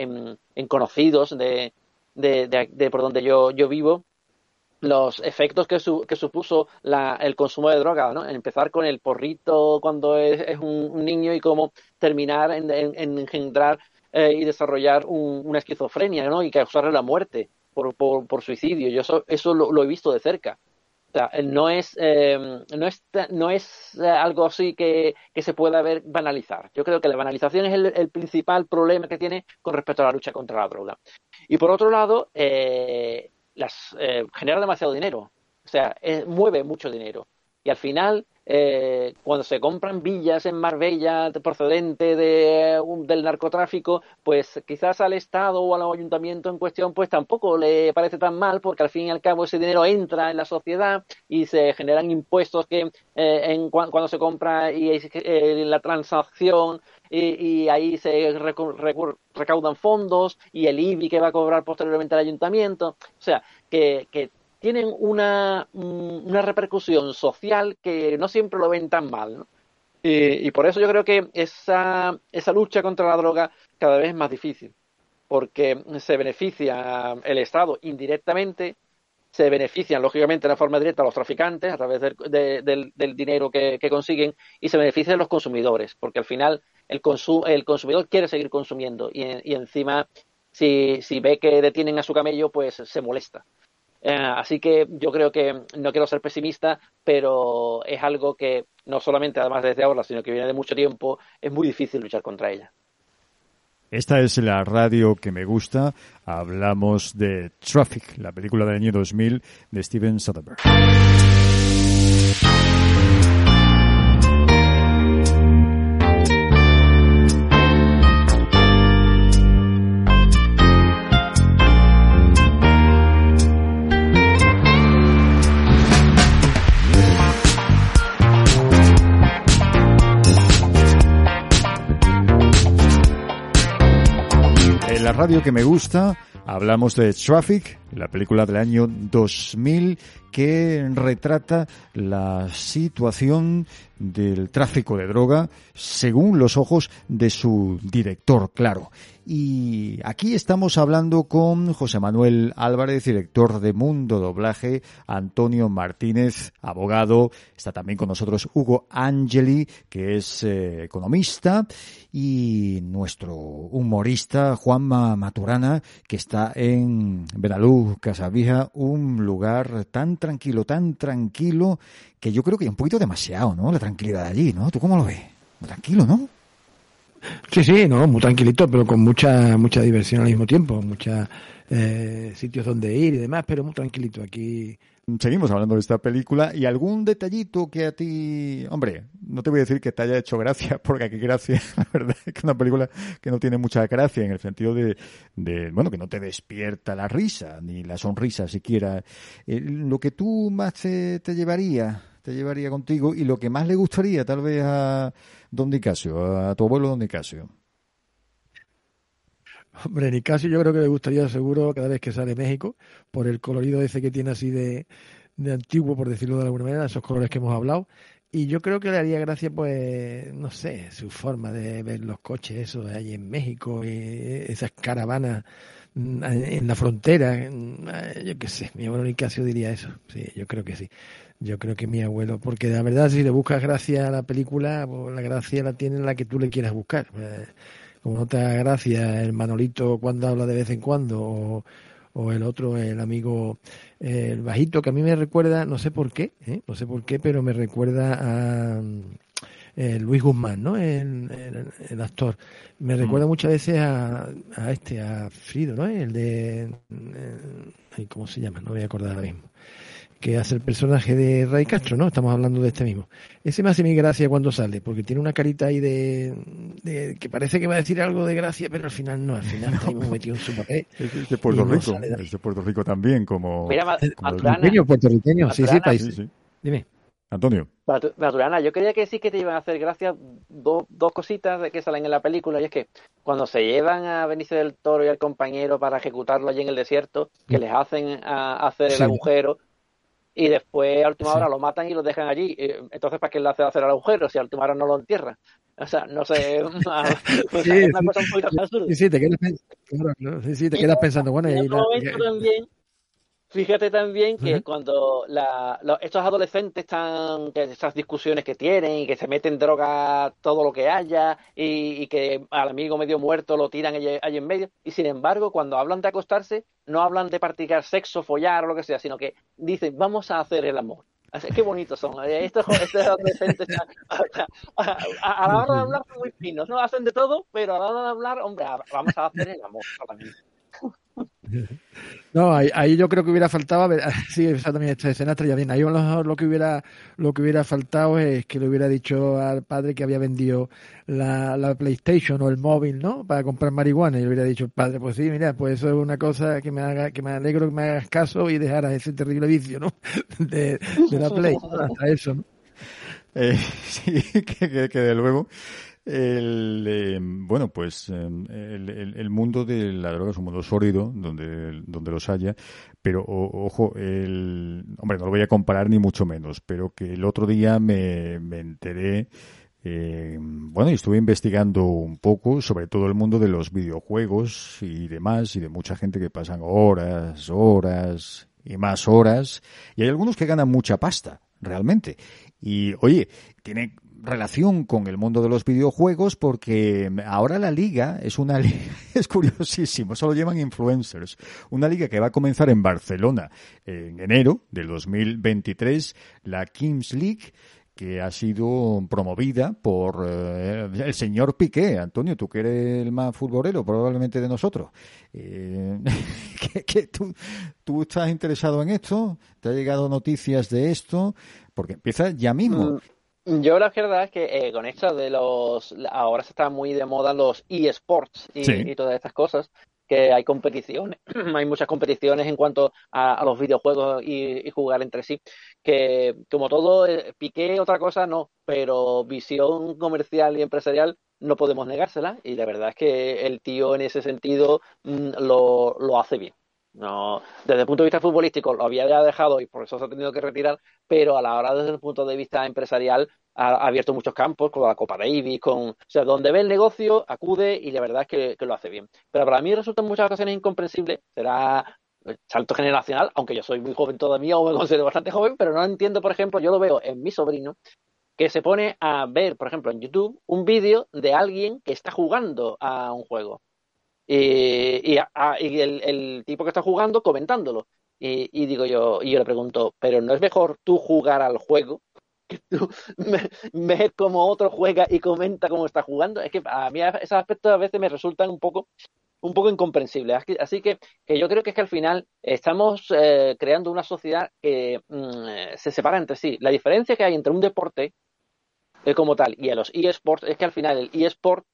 en, conocidos de, de, de, por donde yo, yo vivo, los efectos que, que supuso el consumo de droga, ¿no? Empezar con el porrito cuando es, un, niño y cómo terminar en, engendrar eh, y desarrollar una esquizofrenia, ¿no? Y causarle la muerte por, por, suicidio. Yo eso, lo, he visto de cerca. O sea, no es, em, no es, no es eh, algo así que, se pueda ver banalizar. Yo creo que la banalización es el, principal problema que tiene con respecto a la lucha contra la droga. Y por otro lado, eh, las, eh, genera demasiado dinero. O sea, mueve mucho dinero. Y al final, eh, cuando se compran villas en Marbella procedente de, del narcotráfico, pues quizás al Estado o al ayuntamiento en cuestión, pues tampoco le parece tan mal, porque al fin y al cabo ese dinero entra en la sociedad y se generan impuestos que eh, en, cuando se compra y eh, la transacción y, ahí se recaudan fondos y el IBI que va a cobrar posteriormente el ayuntamiento. O sea, que, que tienen una, una repercusión social que no siempre lo ven tan mal. ¿no? Y, por eso yo creo que esa, esa lucha contra la droga cada vez es más difícil, porque se beneficia el Estado indirectamente, se benefician lógicamente de forma directa a los traficantes a través del, del, dinero que, consiguen y se benefician los consumidores, porque al final el, el consumidor quiere seguir consumiendo y, y encima si, si ve que detienen a su camello, pues se molesta. Eh, así que yo creo que no quiero ser pesimista, pero es algo que no solamente además desde ahora, sino que viene de mucho tiempo, es muy difícil luchar contra ella. Esta es la radio que me gusta. Hablamos de Traffic, la película del año 2000 de Steven Soderbergh. Radio que me gusta. Hablamos de Traffic, la película del año 2000 que retrata la situación del tráfico de droga según los ojos de su director, claro. Y aquí estamos hablando con José Manuel Álvarez, director de Mundo Doblaje, Antonio Martínez, abogado, está también con nosotros Hugo Angeli, que es eh, economista, y nuestro humorista Juanma Maturana, que está en Benalú, Casavija, un lugar tan tranquilo, tan tranquilo, que yo creo que hay un poquito demasiado, ¿no? La tranquilidad allí, ¿no? ¿Tú cómo lo ves? Tranquilo, ¿no? Sí, sí, no, muy tranquilito, pero con mucha mucha diversión al mismo tiempo, muchos eh, sitios donde ir y demás, pero muy tranquilito aquí. Seguimos hablando de esta película y algún detallito que a ti, hombre, no te voy a decir que te haya hecho gracia, porque aquí gracia, la verdad es que es una película que no tiene mucha gracia en el sentido de, de bueno, que no te despierta la risa, ni la sonrisa siquiera. Eh, lo que tú más te, te llevaría, te llevaría contigo y lo que más le gustaría tal vez a don Nicasio, a tu abuelo don Nicasio? Hombre, Nicasio yo creo que le gustaría seguro cada vez que sale México, por el colorido ese que tiene así de, de antiguo, por decirlo de alguna manera, esos colores que hemos hablado. Y yo creo que le haría gracia, pues, no sé, su forma de ver los coches, eso de ahí en México, y esas caravanas mm, en la frontera. Mm, yo qué sé, mi abuelo Nicasio diría eso. Sí, yo creo que sí. Yo creo que mi abuelo, porque la verdad si le buscas gracia a la película, pues la gracia la tiene la que tú le quieras buscar. Eh, como no te da gracia el Manolito cuando habla de vez en cuando, o, el otro, el amigo, el bajito, que a mí me recuerda, no sé por qué, ¿eh? no sé por qué, pero me recuerda a eh, Luis Guzmán, ¿no? El, el, actor. Me mm. recuerda muchas veces a, a, este, a Frido, ¿no? El de... ¿Cómo se llama? No voy a acordar ahora mismo que hace el personaje de Ray Castro, ¿no? Estamos hablando de este mismo. Ese me hace mi gracia cuando sale, porque tiene una carita ahí de, que parece que va a decir algo de gracia, pero al final no, al final está metido en su papel. Es de Puerto Rico, es de Puerto Rico también, como... Mira, puertorriqueño, puertorriqueño, sí, sí, país. Sí, Dime. Antonio. Maturana, yo quería que sí que te iban a hacer gracia dos cositas de que salen en la película, y es que cuando se llevan a Benicio del Toro y al compañero para ejecutarlo allí en el desierto, que les hacen a hacer el agujero, y después a última hora lo matan y lo dejan allí. Entonces, ¿para qué le hace hacer el agujero si a última hora no lo entierran? O sea, no sé, pues sí, una cosa un poquito Sí, sí, te quedas, sí, sí, te quedas pensando, bueno, y, también, Fíjate también que cuando estos adolescentes están, que esas discusiones que tienen y que se meten droga todo lo que haya y, que al amigo medio muerto lo tiran allí, en medio, y sin embargo cuando hablan de acostarse no hablan de practicar sexo, follar o lo que sea, sino que dicen vamos a hacer el amor. Así, qué bonitos son. Eh, estos, adolescentes a, la hora de hablar son muy finos, ¿no? Hacen de todo, pero a la hora de hablar, hombre, vamos a hacer el amor solamente. No, ahí, yo creo que hubiera faltado, sí, exactamente esta escena estaría bien. Ahí lo, lo, que hubiera lo que hubiera faltado es que le hubiera dicho al padre que había vendido la, la PlayStation o el móvil, ¿no? Para comprar marihuana y le hubiera dicho, padre, pues sí, mira, pues eso es una cosa que me haga, que me alegro que me hagas caso y dejaras ese terrible vicio, ¿no? De, la Play, hasta eso, ¿no? Eh, sí, que, que de luego el, eh, bueno, pues em, el, mundo de la droga es un mundo sólido, donde, donde los haya, pero ojo, el, hombre, no lo voy a comparar ni mucho menos, pero que el otro día me, me enteré eh, bueno, y estuve investigando un poco sobre todo el mundo de los videojuegos y demás, y de mucha gente que pasan horas, horas y más horas, y hay algunos que ganan mucha pasta, realmente. Y oye, tiene relación con el mundo de los videojuegos porque ahora la liga es una liga, es curiosísimo, solo llevan influencers. Una liga que va a comenzar en Barcelona en enero del 2023, la Kings League que ha sido promovida por eh, el señor Piqué. Antonio, tú que eres el más futbolero probablemente de nosotros. Eh, ¿qué, tú, ¿Tú estás interesado en esto? ¿Te ha llegado noticias de esto? Porque empieza ya mismo. Mm, yo la verdad es que eh, con esto de los... Ahora se está muy de moda los eSports y, y todas estas cosas, que hay competiciones, hay muchas competiciones en cuanto a, los videojuegos y, jugar entre sí, que como todo, eh, piqué otra cosa no, pero visión comercial y empresarial no podemos negársela y la verdad es que el tío en ese sentido mm, lo, lo hace bien. No, desde el punto de vista futbolístico lo había dejado y por eso se ha tenido que retirar, pero a la hora desde el punto de vista empresarial ha, abierto muchos campos con la Copa Davis, con, o sea, donde ve el negocio acude y la verdad es que, lo hace bien. Pero para mí resulta en muchas ocasiones incomprensible, será salto generacional, aunque yo soy muy joven todavía o me considero bastante joven, pero no entiendo, por ejemplo, yo lo veo en mi sobrino, que se pone a ver, por ejemplo, en YouTube, un vídeo de alguien que está jugando a un juego. Y, el, tipo que está jugando comentándolo. Y, digo yo, y yo le pregunto, ¿pero no es mejor tú jugar al juego? Que tú ver cómo otro juega y comenta cómo está jugando. Es que a mí esos aspectos a veces me resultan un poco un poco incomprensible. Así que, que yo creo que es que al final estamos eh, creando una sociedad que mm, se separa entre sí. La diferencia que hay entre un deporte eh, como tal y a los eSports es que al final el eSport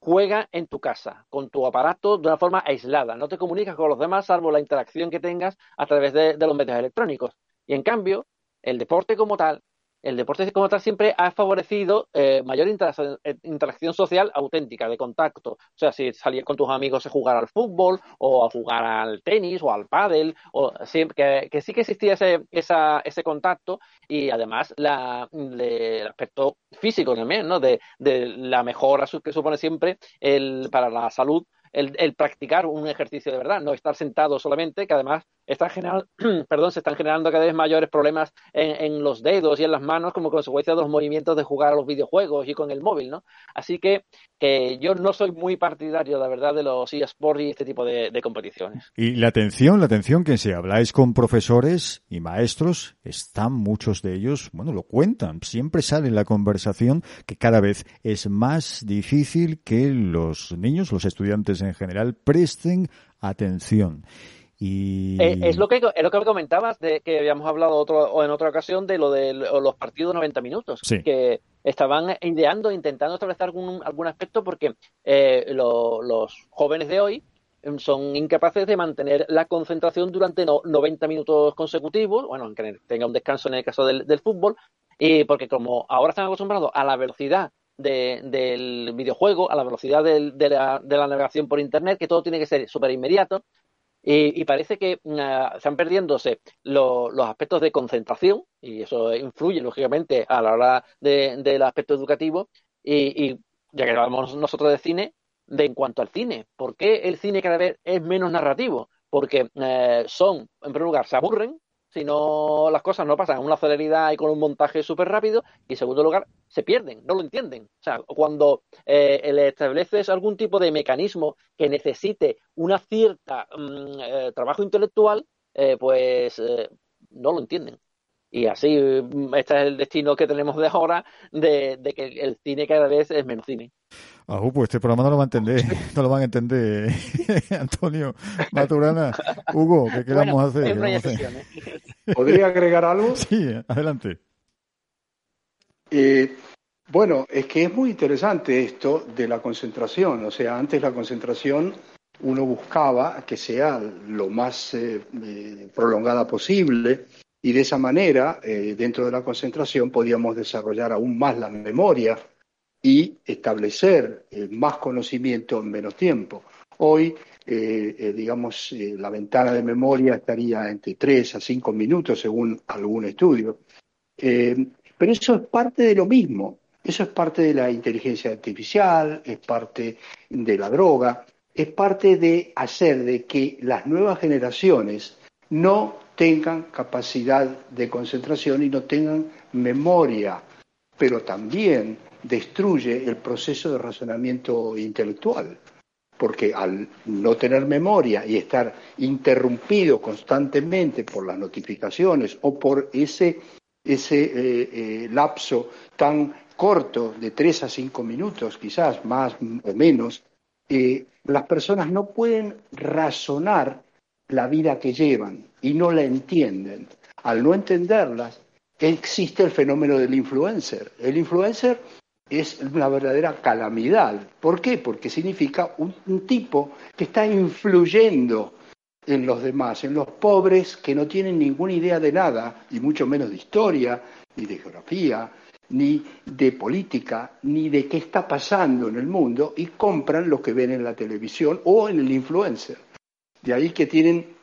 juega en tu casa, con tu aparato de una forma aislada. No te comunicas con los demás salvo la interacción que tengas a través de, los medios electrónicos. Y en cambio, el deporte como tal el deporte como tal siempre ha favorecido eh, mayor eh, interacción, social auténtica, de contacto. O sea, si salir con tus amigos a jugar al fútbol o a jugar al tenis o al pádel, o que, que, sí que existía ese, ese contacto y además la, el aspecto físico también, ¿no? De, de la mejora que supone siempre el, para la salud el, el, practicar un ejercicio de verdad, no estar sentado solamente, que además están generando, perdón, se están generando cada vez mayores problemas en, en, los dedos y en las manos como consecuencia de los movimientos de jugar a los videojuegos y con el móvil, ¿no? Así que, yo no soy muy partidario, la verdad, de los eSports y este tipo de, de, competiciones. Y la atención, la atención que si habláis con profesores y maestros, están muchos de ellos, bueno, lo cuentan, siempre sale en la conversación que cada vez es más difícil que los niños, los estudiantes en general presten atención. Y... Eh, es lo que es lo que comentabas de que habíamos hablado otro, o en otra ocasión de lo de los partidos 90 minutos que estaban ideando intentando establecer algún algún aspecto porque eh, los jóvenes de hoy son incapaces de mantener la concentración durante 90 minutos consecutivos bueno aunque tenga un descanso en el caso del, del fútbol y porque como ahora están acostumbrados a la velocidad del videojuego, a la velocidad de, la, navegación por Internet, que todo tiene que ser súper inmediato. Y, parece que uh, están perdiéndose los aspectos de concentración, y eso influye, lógicamente, a la hora del aspecto educativo. Y, ya que hablamos nosotros de cine, de en cuanto al cine, ¿por qué el cine cada vez es menos narrativo? porque eh, son, en primer lugar, se aburren, si no las cosas no pasan a una celeridad y con un montaje súper rápido, y en segundo lugar, se pierden, no lo entienden. O sea, cuando eh, le estableces algún tipo de mecanismo que necesite una cierta mm, eh, trabajo intelectual, eh, pues eh, no lo entienden. Y así, mm, este es el destino que tenemos de ahora, de, de que el cine cada vez es menos cine. Ah, pues este programa no lo va a entender, no lo van a entender Antonio Maturana. Hugo, ¿qué, Bueno, a hacer? ¿eh? ¿Podría agregar algo? Sí, adelante. Eh, bueno, es que es muy interesante esto de la concentración. O sea, antes la concentración uno buscaba que sea lo más eh, eh, prolongada posible y de esa manera, eh, dentro de la concentración, podíamos desarrollar aún más la memoria y establecer eh, más conocimiento en menos tiempo. Hoy, eh, eh, digamos, la ventana de memoria estaría entre 3 a 5 minutos según algún estudio. Pero eso es parte de lo mismo. Eso es parte de la inteligencia artificial, es parte de la droga, es parte de hacer de que las nuevas generaciones no tengan capacidad de concentración y no tengan memoria, pero también destruye el proceso de razonamiento intelectual, porque al no tener memoria y estar interrumpido constantemente por las notificaciones o por ese, ese eh, eh, lapso tan corto de tres a cinco minutos, quizás más o menos, eh, las personas no pueden razonar la vida que llevan y no la entienden. Al no entenderlas, existe el fenómeno del influencer. El influencer es una verdadera calamidad. ¿Por qué? Porque significa un, tipo que está influyendo en los demás, en los pobres que no tienen ninguna idea de nada, y mucho menos de historia, ni de geografía, ni de política, ni de qué está pasando en el mundo, y compran lo que ven en la televisión o en el influencer. De ahí que tienen,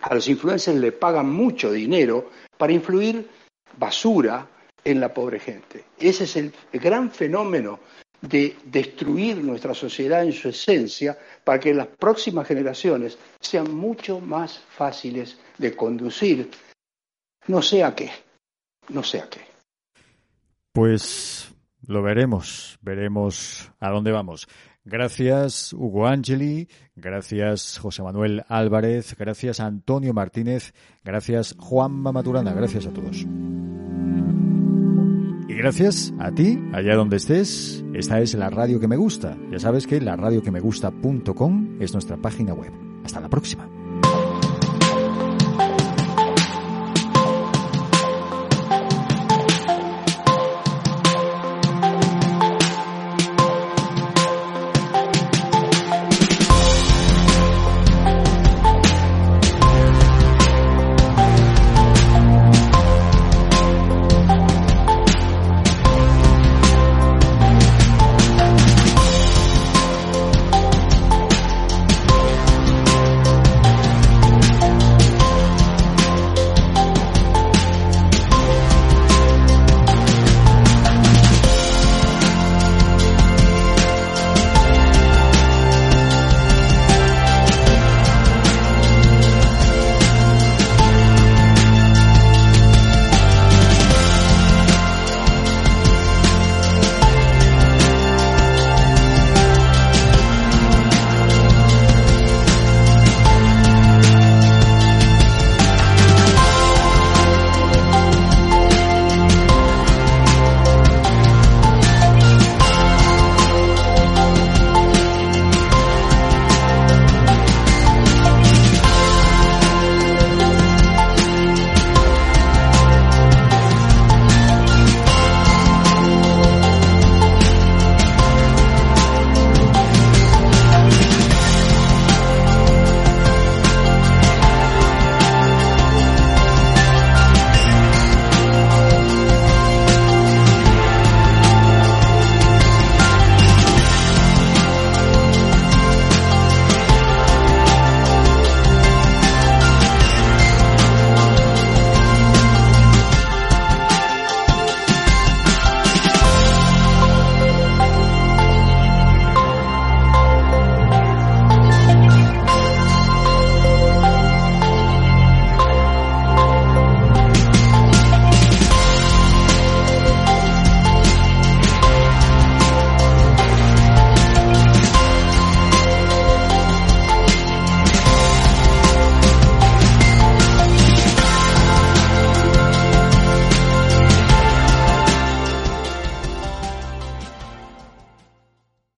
a los influencers le pagan mucho dinero para influir basura en la pobre gente. Ese es el gran fenómeno de destruir nuestra sociedad en su esencia para que las próximas generaciones sean mucho más fáciles de conducir, no sé a qué, no sé a qué. Pues lo veremos, veremos a dónde vamos. Gracias Hugo Angeli, gracias José Manuel Álvarez, gracias Antonio Martínez, gracias Juanma Maturana, gracias a todos. Gracias a ti, allá donde estés, esta es la radio que me gusta. Ya sabes que la radioquemegusta.com es nuestra página web. Hasta la próxima.